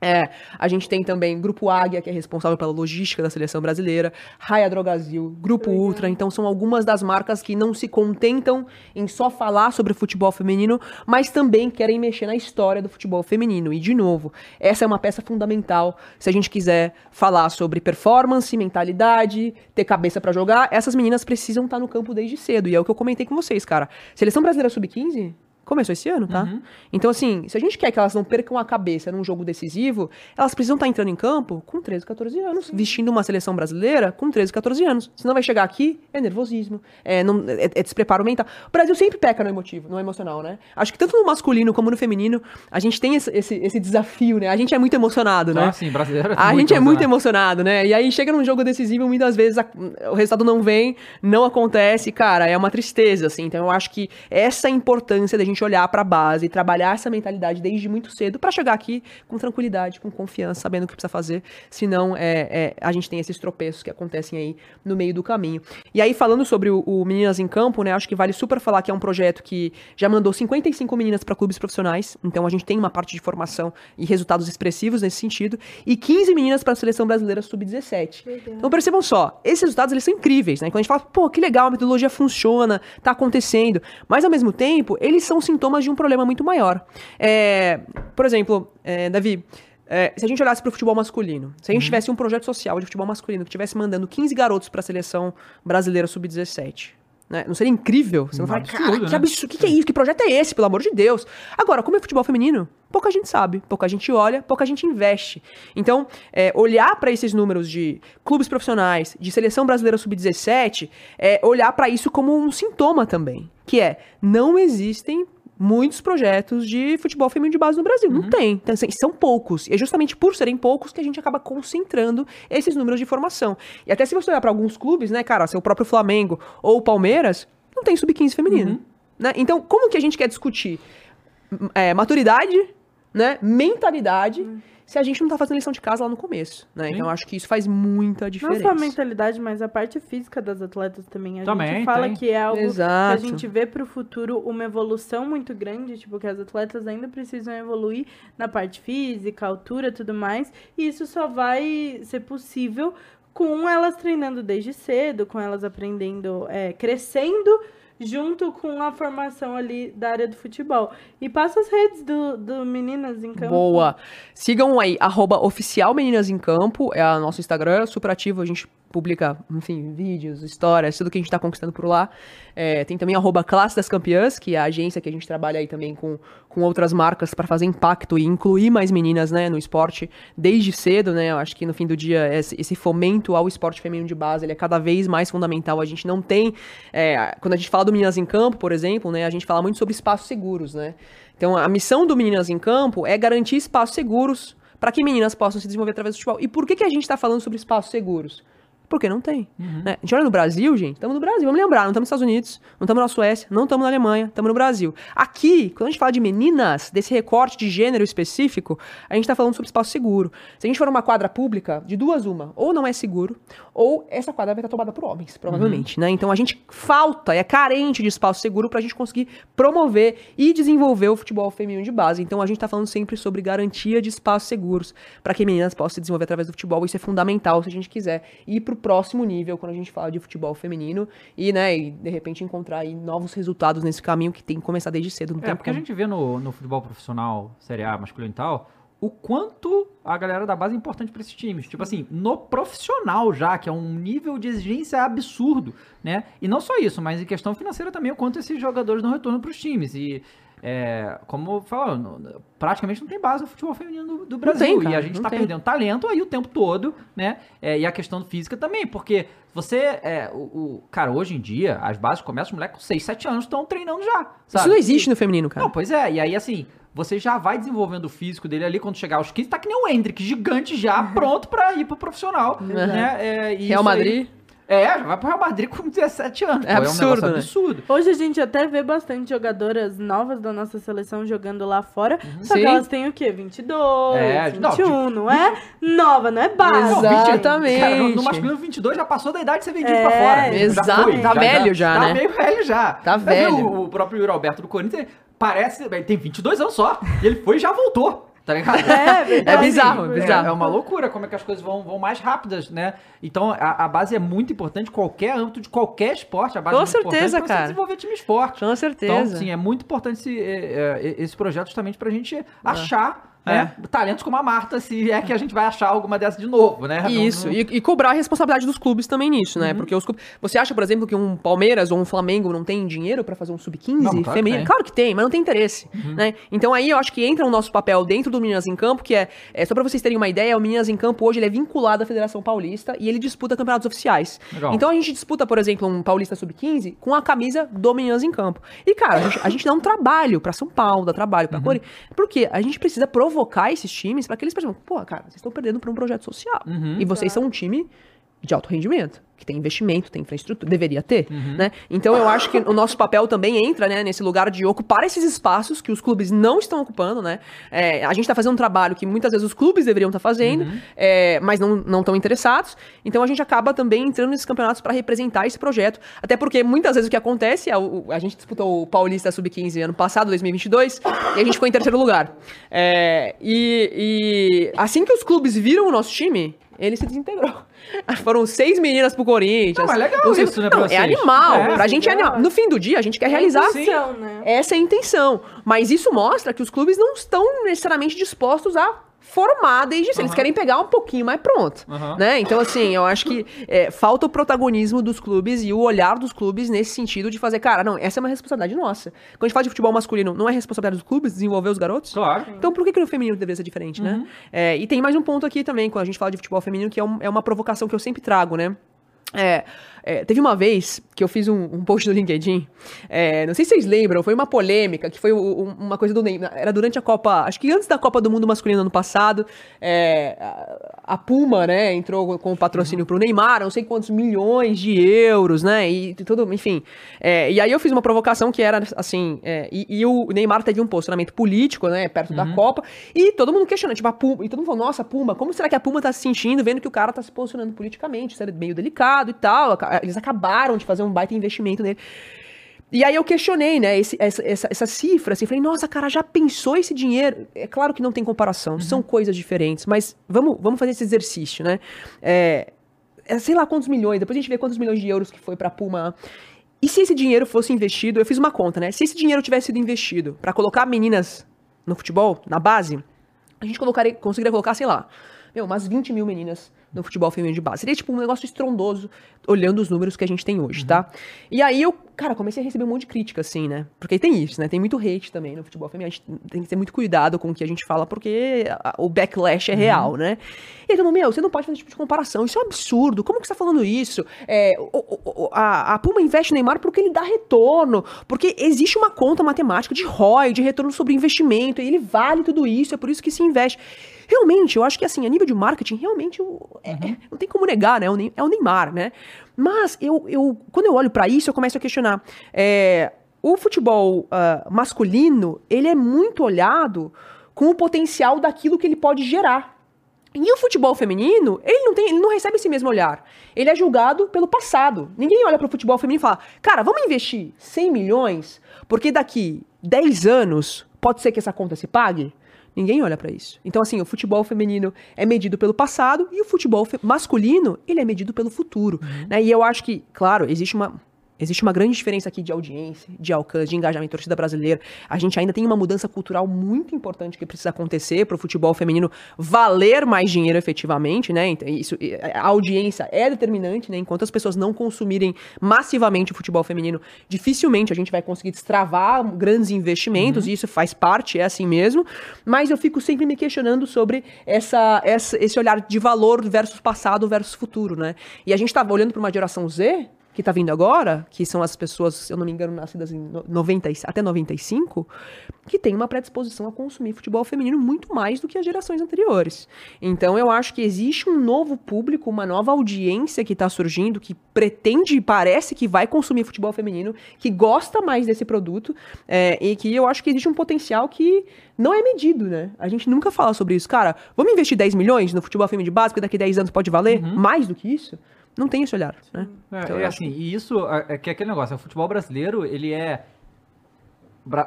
É, a gente tem também Grupo Águia, que é responsável pela logística da seleção brasileira, Raia Drogazil, Grupo Ultra, então são algumas das marcas que não se contentam em só falar sobre futebol feminino, mas também querem mexer na história do futebol feminino. E, de novo, essa é uma peça fundamental se a gente quiser falar sobre performance, mentalidade, ter cabeça pra jogar. Essas meninas precisam estar no campo desde cedo, e é o que eu comentei com vocês, cara. Seleção Brasileira Sub-15 Começou esse ano, tá? Então, assim, se a gente quer que elas não percam a cabeça num jogo decisivo, elas precisam estar entrando em campo com 13, 14 anos, vestindo uma seleção brasileira com 13, 14 anos. Senão vai chegar aqui, é nervosismo, é, não, é, é despreparo mental. O Brasil sempre peca no emotivo, no emocional, né? Acho que tanto no masculino como no feminino, a gente tem esse, esse, esse desafio, né? A gente é muito emocionado, né? Ah, sim, brasileiro. A gente é muito emocionado. né? E aí chega num jogo decisivo, muitas vezes a- o resultado não vem, não acontece, cara, é uma tristeza, assim. Então eu acho que essa é importância da gente olhar pra base e trabalhar essa mentalidade desde muito cedo pra chegar aqui com tranquilidade, com confiança, sabendo o que precisa fazer. Senão é, é, a gente tem esses tropeços que acontecem aí no meio do caminho. E aí, falando sobre o, o Meninas em Campo, né? Acho que vale super falar que é um projeto que já mandou 55 meninas pra clubes profissionais. Então a gente tem uma parte de formação e resultados expressivos nesse sentido. E 15 meninas pra seleção brasileira sub-17. Então percebam só, esses resultados eles são incríveis, né? Quando a gente fala, pô, que legal, a metodologia funciona, tá acontecendo. Mas ao mesmo tempo, eles são sintomas de um problema muito maior. É, por exemplo, é, Davi, é, se a gente olhasse pro futebol masculino, se a gente tivesse um projeto social de futebol masculino que estivesse mandando 15 garotos pra seleção brasileira sub-17, né? Não seria incrível? Você não fala, absurdo, cara, que né? absurdo, que, que é isso? Que projeto é esse, pelo amor de Deus? Agora, como é futebol feminino, pouca gente sabe, pouca gente olha, pouca gente investe. Então, é, olhar pra esses números de clubes profissionais, de seleção brasileira sub-17, é olhar pra isso como um sintoma também, que é, não existem muitos projetos de futebol feminino de base no Brasil. Não tem. Então, assim, são poucos. E é justamente por serem poucos que a gente acaba concentrando esses números de formação. E até se você olhar pra alguns clubes, né, cara, seu próprio Flamengo ou o Palmeiras, não tem sub-15 feminino. Né? Então, como que a gente quer discutir m- é, maturidade, né, mentalidade, se a gente não tá fazendo lição de casa lá no começo, né? Então, eu acho que isso faz muita Não diferença. só a mentalidade, mas a parte física das atletas também. A Também, gente fala tem. que é algo Exato. que a gente vê pro futuro uma evolução muito grande, tipo, que as atletas ainda precisam evoluir na parte física, altura tudo mais. E isso só vai ser possível com elas treinando desde cedo, com elas aprendendo, é, crescendo junto com a formação ali da área do futebol. E passa as redes do, do Meninas em Campo. Boa. Sigam aí, arroba oficial Meninas em Campo, é o nosso Instagram, super ativo, a gente publica, enfim, vídeos, histórias, tudo que a gente tá conquistando por lá. É, tem também arroba Classe das Campeãs, que é a agência que a gente trabalha aí também com, com outras marcas para fazer impacto e incluir mais meninas, né, no esporte desde cedo, né, eu acho que no fim do dia esse, esse fomento ao esporte feminino de base, ele é cada vez mais fundamental, a gente não tem, é, quando a gente fala do Meninas em Campo, por exemplo, né, a gente fala muito sobre espaços seguros, né, então a missão do Meninas em Campo é garantir espaços seguros para que meninas possam se desenvolver através do futebol. E por que, que a gente está falando sobre espaços seguros? Porque não tem. Né? A gente olha no Brasil, gente, estamos no Brasil. Vamos lembrar, não estamos nos Estados Unidos, não estamos na Suécia, não estamos na Alemanha, estamos no Brasil. Aqui, quando a gente fala de meninas, desse recorte de gênero específico, a gente está falando sobre espaço seguro. Se a gente for numa quadra pública, de duas uma, ou não é seguro, ou essa quadra vai estar tomada por homens, provavelmente. Né? Então a gente falta, é carente de espaço seguro para a gente conseguir promover e desenvolver o futebol feminino de base. Então a gente está falando sempre sobre garantia de espaços seguros para que meninas possam se desenvolver através do futebol. Isso é fundamental se a gente quiser ir para próximo nível quando a gente fala de futebol feminino e, né, e de repente encontrar aí novos resultados nesse caminho que tem que começar desde cedo. É, porque a como. gente vê no, no futebol profissional, Série A, masculino e tal, o quanto a galera da base é importante pra esses times. Tipo assim, no profissional já, que é um nível de exigência absurdo, né? E não só isso, mas em questão financeira também, o quanto esses jogadores não retornam pros times. E, é, como falou, praticamente não tem base no futebol feminino do, do Brasil. tem, cara, e a gente tá tem. perdendo talento aí o tempo todo, né? É, e a questão física também, porque você, é, o, o- cara, hoje em dia, as bases começam, os moleques com 6, 7 anos estão treinando já. Isso sabe? não existe no feminino, cara. Não, pois é. E aí, assim, você já vai desenvolvendo o físico dele ali quando chegar aos 15, tá que nem o Hendrick, gigante já, pronto pra ir pro profissional. Né? É, Real isso aí- Madrid. É, já vai pro Real Madrid com 17 anos. É pô, absurdo, um né? absurdo. Hoje a gente até vê bastante jogadoras novas da nossa seleção jogando lá fora. Só Sim. que elas têm o quê? 22, É, 21, não, não, é nova, não é base. Exatamente. Cara, no, no masculino 22 já passou da idade de ser vendido É, pra fora. exato. Tá velho já, tá né? meio velho já. Tá velho. O, o próprio Alberto do Corinthians parece... Ele tem 22 anos só. E ele foi e já voltou. Tá ligado? É, verdade. É bizarro, É, bizarro. É, uma loucura como é que as coisas vão, vão mais rápidas, né? Então a, a base é muito importante, qualquer âmbito de qualquer esporte, a base Com é certeza, cara. você desenvolver time esporte. Com certeza. Então, sim, é muito importante esse, é, é, esse projeto justamente pra gente achar né, talentos como a Marta, se é que a gente vai achar alguma dessa de novo, né? Isso, não- E, e cobrar a responsabilidade dos clubes também nisso, Uhum. né? Porque os clubes. Você acha, por exemplo, que um Palmeiras ou um Flamengo não tem dinheiro pra fazer um sub-15 Não, claro feminino? Uhum. Claro que tem, mas não tem interesse. Né? Então aí eu acho que entra o nosso papel dentro do Meninas em Campo, que é, é só pra vocês terem uma ideia, o Meninas em Campo hoje ele é vinculado à Federação Paulista e ele disputa campeonatos oficiais. Legal. Então a gente disputa, por exemplo, um Paulista Sub-15 com a camisa do Meninas em Campo. E, cara, a gente, a gente dá um trabalho pra São Paulo, dá trabalho Uhum. pra Corinthians. Porque a gente precisa provocar esses times pra que eles percebam, pô, cara, vocês estão perdendo pra um projeto social. Uhum. E vocês são um time de alto rendimento, que tem investimento, tem infraestrutura, deveria ter, Uhum. né? Então eu acho que o nosso papel também entra, né, nesse lugar de ocupar esses espaços que os clubes não estão ocupando, né? É, a gente tá fazendo um trabalho que muitas vezes os clubes deveriam estar fazendo, Uhum. é, mas não estão interessados. Então a gente acaba também entrando nesses campeonatos para representar esse projeto, até porque muitas vezes o que acontece é o, o- a gente disputou o Paulista Sub-15 ano passado, 2022, e a gente ficou em terceiro lugar. É, e, e assim que os clubes viram o nosso time, ele se desintegrou. Foram seis meninas pro Corinthians. Não, mas legal Os- isso, né, pra Não, é animal. É, pra gente é legal. animal. No fim do dia, a gente quer realizar. Intenção, né? Essa é a intenção. Mas isso mostra que os clubes não estão necessariamente dispostos a formar desde isso. Eles querem pegar um pouquinho mais pronto. Aham. Né? Então, assim, eu acho que é, falta o protagonismo dos clubes e o olhar dos clubes nesse sentido de fazer, cara, não, essa é uma responsabilidade nossa. Quando a gente fala de futebol masculino, não é responsabilidade dos clubes desenvolver os garotos? Claro. Então por que, que no feminino deveria ser diferente, né? É, e tem mais um ponto aqui também, quando a gente fala de futebol feminino, que é, um- é uma provocação que eu sempre trago, né? É, é, teve uma vez que eu fiz um, um post no LinkedIn, é, não sei se vocês lembram, foi uma polêmica, que foi o- uma coisa do Neymar, era durante a Copa, acho que antes da Copa do Mundo Masculino ano passado, é, a, Puma, né, entrou com o patrocínio pro Neymar, não sei quantos milhões de euros, né, e tudo, enfim. É, e aí eu fiz uma provocação que era assim, é, e, e o Neymar teve um posicionamento político, né, perto da Copa, e todo mundo questionando, tipo, a Puma, e todo mundo falou, nossa, Puma, como será que a Puma tá se sentindo, vendo que o cara tá se posicionando politicamente, isso é meio delicado e tal, eles acabaram de fazer um baita investimento nele. E aí eu questionei, né, esse- essa, essa, essa cifra, assim, falei, nossa, cara, já pensou esse dinheiro? É claro que não tem comparação, são coisas diferentes, mas vamos, vamos fazer esse exercício, né? É, é, sei lá quantos milhões, depois a gente vê quantos milhões de euros que foi pra Puma. E se esse dinheiro fosse investido, eu fiz uma conta, né? Se esse dinheiro tivesse sido investido pra colocar meninas no futebol, na base, a gente colocaria, conseguiria colocar, sei lá, meu, umas 20 mil meninas no futebol feminino de base. Seria tipo um negócio estrondoso, olhando os números que a gente tem hoje, tá? E aí eu, cara, comecei a receber um monte de crítica, assim, né? Porque tem isso, né? Tem muito hate também no futebol feminino. A gente tem que ter muito cuidado com o que a gente fala, porque a- o backlash é real, né? E mundo, meu, você não pode fazer esse tipo de comparação. Isso é um absurdo. Como que você tá falando isso? É, o- o- o- a, a Puma investe no Neymar porque ele dá retorno. Porque existe uma conta matemática de ROI, de retorno sobre investimento, e ele vale tudo isso, é por isso que se investe. Realmente, eu acho que assim, a nível de marketing, realmente o- é- é- não tem como negar, né? É o É o Neymar, né? Mas eu, eu quando eu olho pra isso, eu começo a questionar. É, o futebol ah, masculino, ele é muito olhado com o potencial daquilo que ele pode gerar. E o futebol feminino, ele não tem, ele não recebe esse mesmo olhar. Ele é julgado pelo passado. Ninguém olha pro futebol feminino e fala: "Cara, vamos investir 100 milhões, porque daqui 10 anos pode ser que essa conta se pague?" Ninguém olha pra isso. Então assim, o futebol feminino é medido pelo passado e o futebol masculino, ele é medido pelo futuro, né? E eu acho que, claro, existe uma Existe uma grande diferença aqui de audiência, de alcance, de engajamento da torcida brasileira. A gente ainda tem uma mudança cultural muito importante que precisa acontecer para o futebol feminino valer mais dinheiro efetivamente, né? Então, isso, a audiência é determinante, né? Enquanto as pessoas não consumirem massivamente o futebol feminino, dificilmente a gente vai conseguir destravar grandes investimentos, e isso faz parte, é assim mesmo. Mas eu fico sempre me questionando sobre essa, essa- esse olhar de valor versus passado versus futuro, né? E a gente estava olhando para uma geração Z que tá vindo agora, que são as pessoas, se eu não me engano, nascidas em no- 90, e- até 95, que tem uma predisposição a consumir futebol feminino muito mais do que as gerações anteriores. Então eu acho que existe um novo público, uma nova audiência que tá surgindo, que pretende e parece que vai consumir futebol feminino, que gosta mais desse produto, é, e que eu acho que existe um potencial que não é medido, né? A gente nunca fala sobre isso. Cara, vamos investir 10 milhões no futebol feminino de base, porque daqui 10 anos pode valer mais do que isso? Não tem esse olhar, né? É, Então, é assim, e isso é, é que é aquele negócio, o futebol brasileiro, ele é.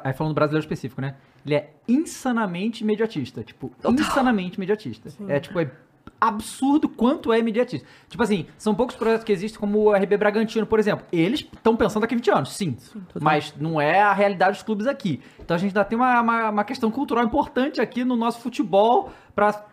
Aí falando do brasileiro específico, né? Ele é insanamente imediatista. Tipo, insanamente imediatista. É tipo, é absurdo quanto é imediatista. Tipo assim, são poucos projetos que existem, como o RB Bragantino, por exemplo. Eles estão pensando daqui a 20 anos, sim. mas não é a realidade dos clubes aqui. Então a gente ainda tem uma, uma, uma questão cultural importante aqui no nosso futebol para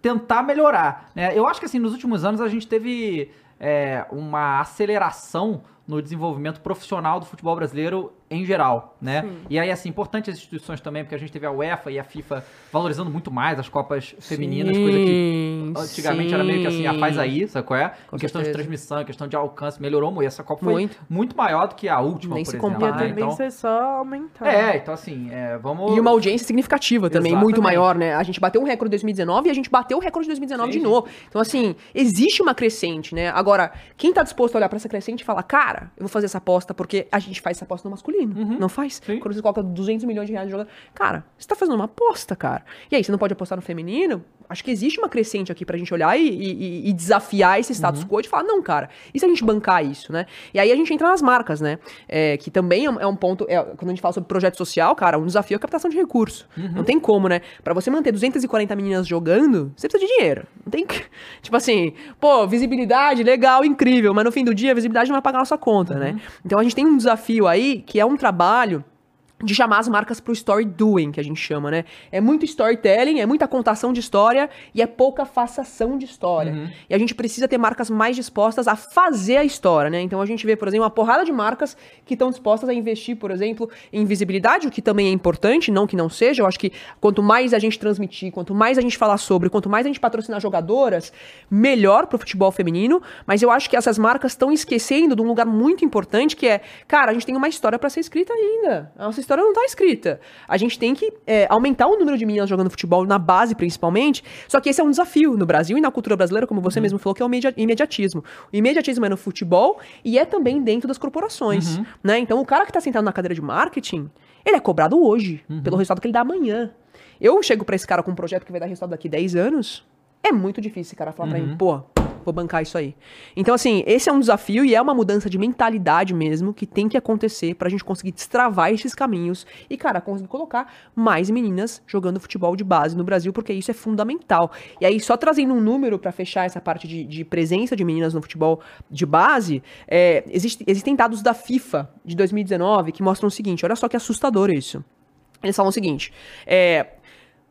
tentar melhorar. Né? Eu acho que assim, nos últimos anos a gente teve é, uma aceleração no desenvolvimento profissional do futebol brasileiro em geral, né? E aí, assim, importante as instituições também, porque a gente teve a UEFA e a FIFA valorizando muito mais as Copas femininas, coisa que antigamente era meio que assim, ah, faz aí, sabe qual é? Com em questão de certeza. transmissão, em questão de alcance, melhorou muito. Essa Copa foi Muito. muito, maior do que a última, Nem por se exemplo. compara. A né? Então, é só aumentar. é, então assim, é, vamos... E uma audiência significativa também, Exatamente. muito maior, né? A gente bateu um recorde em 2019 e a gente bateu o recorde de 2019 Sim, de sim. novo. Então, assim, existe uma crescente, né? Agora, quem tá disposto a olhar pra essa crescente e falar, cara, eu vou fazer essa aposta porque a gente faz essa aposta no masculino, não faz? Sim. Quando você coloca 200 milhões de reais de jogador. Cara, você tá fazendo uma aposta, cara. E aí, você não pode apostar no feminino? Acho que existe uma crescente aqui pra gente olhar e, e- e desafiar esse status quo de falar, não, cara, e se a gente bancar isso, né? E aí a gente entra nas marcas, né? É, que também é um, é ponto, é, quando a gente fala sobre projeto social, cara, um desafio é a captação de recursos. Não tem como, né? Pra você manter 240 meninas jogando, você precisa de dinheiro. Não tem. que- Tipo assim, pô, visibilidade, legal, incrível, mas no fim do dia a visibilidade não vai pagar a nossa conta, né? Então a gente tem um desafio aí que é um trabalho de chamar as marcas pro story doing, que a gente chama, né? É muito storytelling, é muita contação de história e é pouca façação de história. Uhum. E a gente precisa ter marcas mais dispostas a fazer a história, né? Então a gente vê, por exemplo, uma porrada de marcas que estão dispostas a investir, por exemplo, em visibilidade, o que também é importante, não que não seja. Eu acho que quanto mais a gente transmitir, quanto mais a gente falar sobre, quanto mais a gente patrocinar jogadoras, melhor pro futebol feminino. Mas eu acho que essas marcas estão esquecendo de um lugar muito importante que é, cara, a gente tem uma história para ser escrita ainda. A nossa história não tá escrita. A gente tem que é, aumentar o número de meninas jogando futebol na base, principalmente. Só que esse é um desafio no Brasil e na cultura brasileira, como você mesmo falou, que é o media- imediatismo. O imediatismo é no futebol e é também dentro das corporações. Né? Então, o cara que tá sentado na cadeira de marketing, ele é cobrado hoje, pelo resultado que ele dá amanhã. Eu chego pra esse cara com um projeto que vai dar resultado daqui 10 anos, é muito difícil esse cara falar pra mim, pô, vou bancar isso aí. Então, assim, esse é um desafio e é uma mudança de mentalidade mesmo que tem que acontecer pra gente conseguir destravar esses caminhos e, cara, conseguir colocar mais meninas jogando futebol de base no Brasil, porque isso é fundamental. E aí, só trazendo um número pra fechar essa parte de, de presença de meninas no futebol de base, é, existe- existem dados da FIFA de 2019 que mostram o seguinte: olha só que assustador isso. Eles falam o seguinte: é,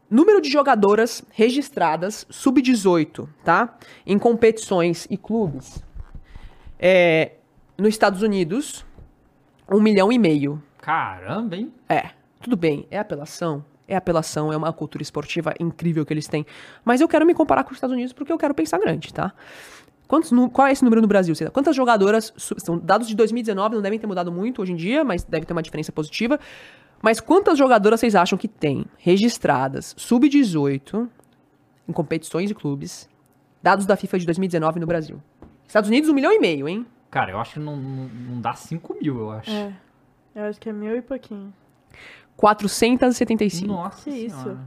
Número de jogadoras registradas sub-18, tá? Em competições e clubes. É, nos Estados Unidos, um milhão e meio. Caramba, hein? É, tudo bem, é apelação. É apelação, é uma cultura esportiva incrível que eles têm. Mas eu quero me comparar com os Estados Unidos porque eu quero pensar grande, tá? Quantos, qual é esse número no Brasil? Quantas jogadoras. São dados de 2019, não devem ter mudado muito hoje em dia, mas deve ter uma diferença positiva. Mas quantas jogadoras vocês acham que tem registradas sub-18 em competições e clubes? Dados da FIFA de 2019 no Brasil. Estados Unidos, um milhão e meio, hein? Cara, eu acho que não, não, não dá 5 mil, eu acho. É. Eu acho que é mil e pouquinho. 475. Nossa Que isso? senhora.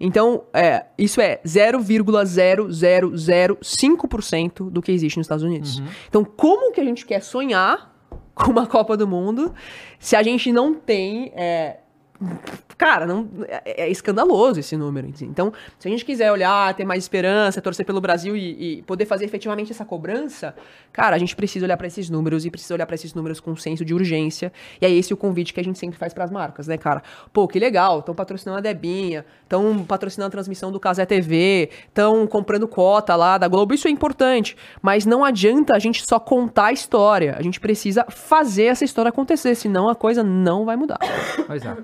Então, é, isso é 0,0005% do que existe nos Estados Unidos. Então, como que a gente quer sonhar com uma Copa do Mundo se a gente não tem. é, Cara, não, é, é escandaloso esse número. Então, se a gente quiser olhar, ter mais esperança, torcer pelo Brasil e, e poder fazer efetivamente essa cobrança, cara, a gente precisa olhar para esses números e precisa olhar para esses números com senso de urgência. E é esse o convite que a gente sempre faz para as marcas, né, cara? Pô, que legal, estão patrocinando a Debinha, estão patrocinando a transmissão do Casé TV, estão comprando cota lá da Globo, isso é importante, mas não adianta a gente só contar a história, a gente precisa fazer essa história acontecer, senão a coisa não vai mudar. Pois é.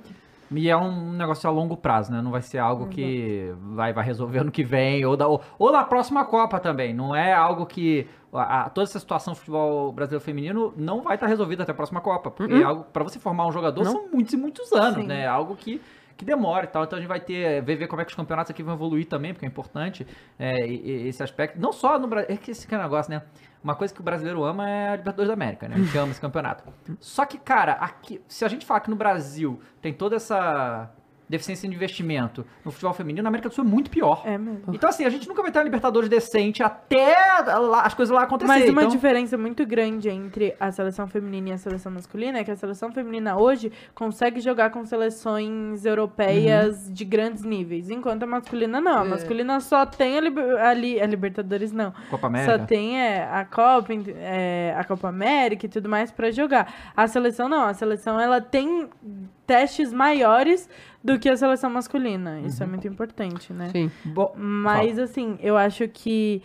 E é um negócio a longo prazo, né? Não vai ser algo que vai, vai resolver ano que vem, ou, da, ou, ou na próxima Copa também. Não é algo que. a- a- toda essa situação do futebol brasileiro feminino não vai estar resolvida até a próxima Copa. Porque é algo, pra você formar um jogador Não. são muitos e muitos anos, Sim. né? É algo que, que demora e tal. Então a gente vai ter. Ver, ver como é que os campeonatos aqui vão evoluir também, porque é importante é, esse aspecto. Não só no Brasil. É que esse é negócio, né? Uma coisa que o brasileiro ama é a Libertadores da América, né? A gente ama esse campeonato. Só que, cara, aqui, se a gente falar que no Brasil tem toda essa deficiência de investimento no futebol feminino, na América do Sul é muito pior. É mesmo. Então, assim, a gente nunca vai ter uma Libertadores decente até lá- as coisas lá acontecerem. Mas uma então... diferença muito grande entre a seleção feminina e a seleção masculina é que a seleção feminina hoje consegue jogar com seleções europeias Uhum. de grandes níveis, enquanto a masculina não. A É. masculina só tem a, liber- a li- a Libertadores, não. Copa América. Só tem é, a Copa, é, a Copa América e tudo mais pra jogar. A seleção não, a seleção ela tem testes maiores do que a seleção masculina. Isso é muito importante, né? Sim. Bo- Mas, assim, eu acho que,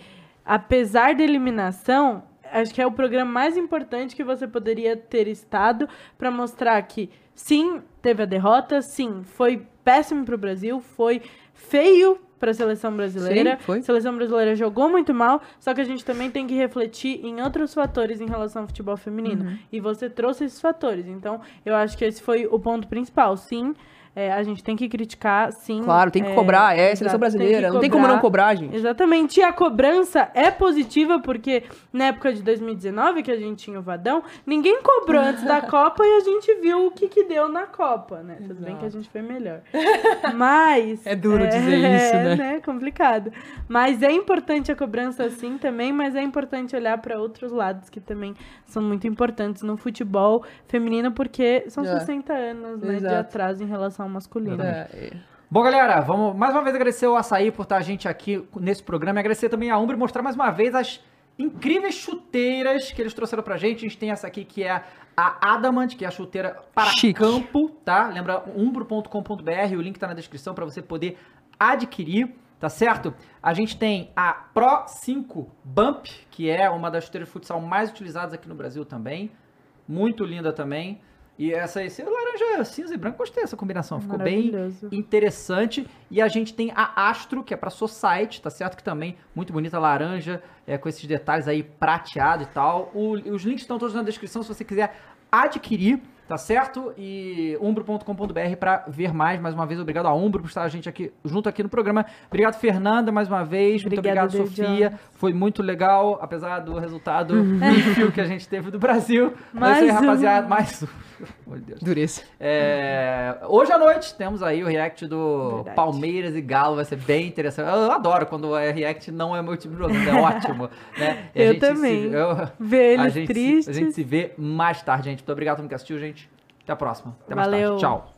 apesar da eliminação, acho que é o programa mais importante que você poderia ter estado para mostrar que, sim, teve a derrota, sim, foi péssimo para o Brasil, foi feio para a seleção brasileira. Sim, foi. A seleção brasileira jogou muito mal, só que a gente também tem que refletir em outros fatores em relação ao futebol feminino. Uhum. E você trouxe esses fatores. Então, eu acho que esse foi o ponto principal. Sim, é, a gente tem que criticar, sim. Claro, tem que é, cobrar, é exato, seleção tem brasileira, não tem como não cobrar, gente. Exatamente. E a cobrança é positiva, porque na época de 2019, que a gente tinha o Vadão, ninguém cobrou antes da Copa e a gente viu o que, que deu na Copa, né? Tudo bem que a gente foi melhor. Mas. É duro dizer isso, né? É, né? Complicado. Mas é importante a cobrança sim também, mas é importante olhar para outros lados que também são muito importantes no futebol feminino, porque são É. 60 anos né, de atraso em relação ao masculino. É, é. Bom, galera, vamos mais uma vez agradecer o Açaí por estar a gente aqui nesse programa e agradecer também a Umbra e mostrar mais uma vez as incríveis chuteiras que eles trouxeram pra gente. A gente tem essa aqui que é a Adamant, que é a chuteira para Chique. campo, tá? Lembra umbro.com.br, o link tá na descrição para você poder adquirir, tá certo? A gente tem a Pro 5 Bump, que é uma das chuteiras de futsal mais utilizadas aqui no Brasil também. Muito linda também. E essa esse laranja, cinza e branco, gostei dessa combinação. Ficou bem interessante. E a gente tem a Astro, que é pra Society, tá certo? Que também muito bonita, laranja, é, com esses detalhes aí prateado e tal. O- os links estão todos na descrição se você quiser adquirir, tá certo? E umbro.com.br pra ver mais. Mais uma vez, obrigado a Umbro por estar a gente aqui junto aqui no programa. Obrigado, Fernanda, mais uma vez. Muito obrigado, Sofia. Jones. Foi muito legal, apesar do resultado pífio que a gente teve do Brasil. Mas Mais aí, um. rapaziada, mais um. Meu Deus. Dureza. É, hoje à noite temos aí o react do Verdade. Palmeiras e Galo, vai ser bem interessante. Eu adoro quando é react não é meu tipo de programa, é ótimo. Né? A Eu gente se- também. eu- Ver a, eles gente se, tristes. a gente se vê mais tarde, gente. Muito obrigado por me assistiu, gente. Até a próxima. Até mais Valeu. tarde. Tchau.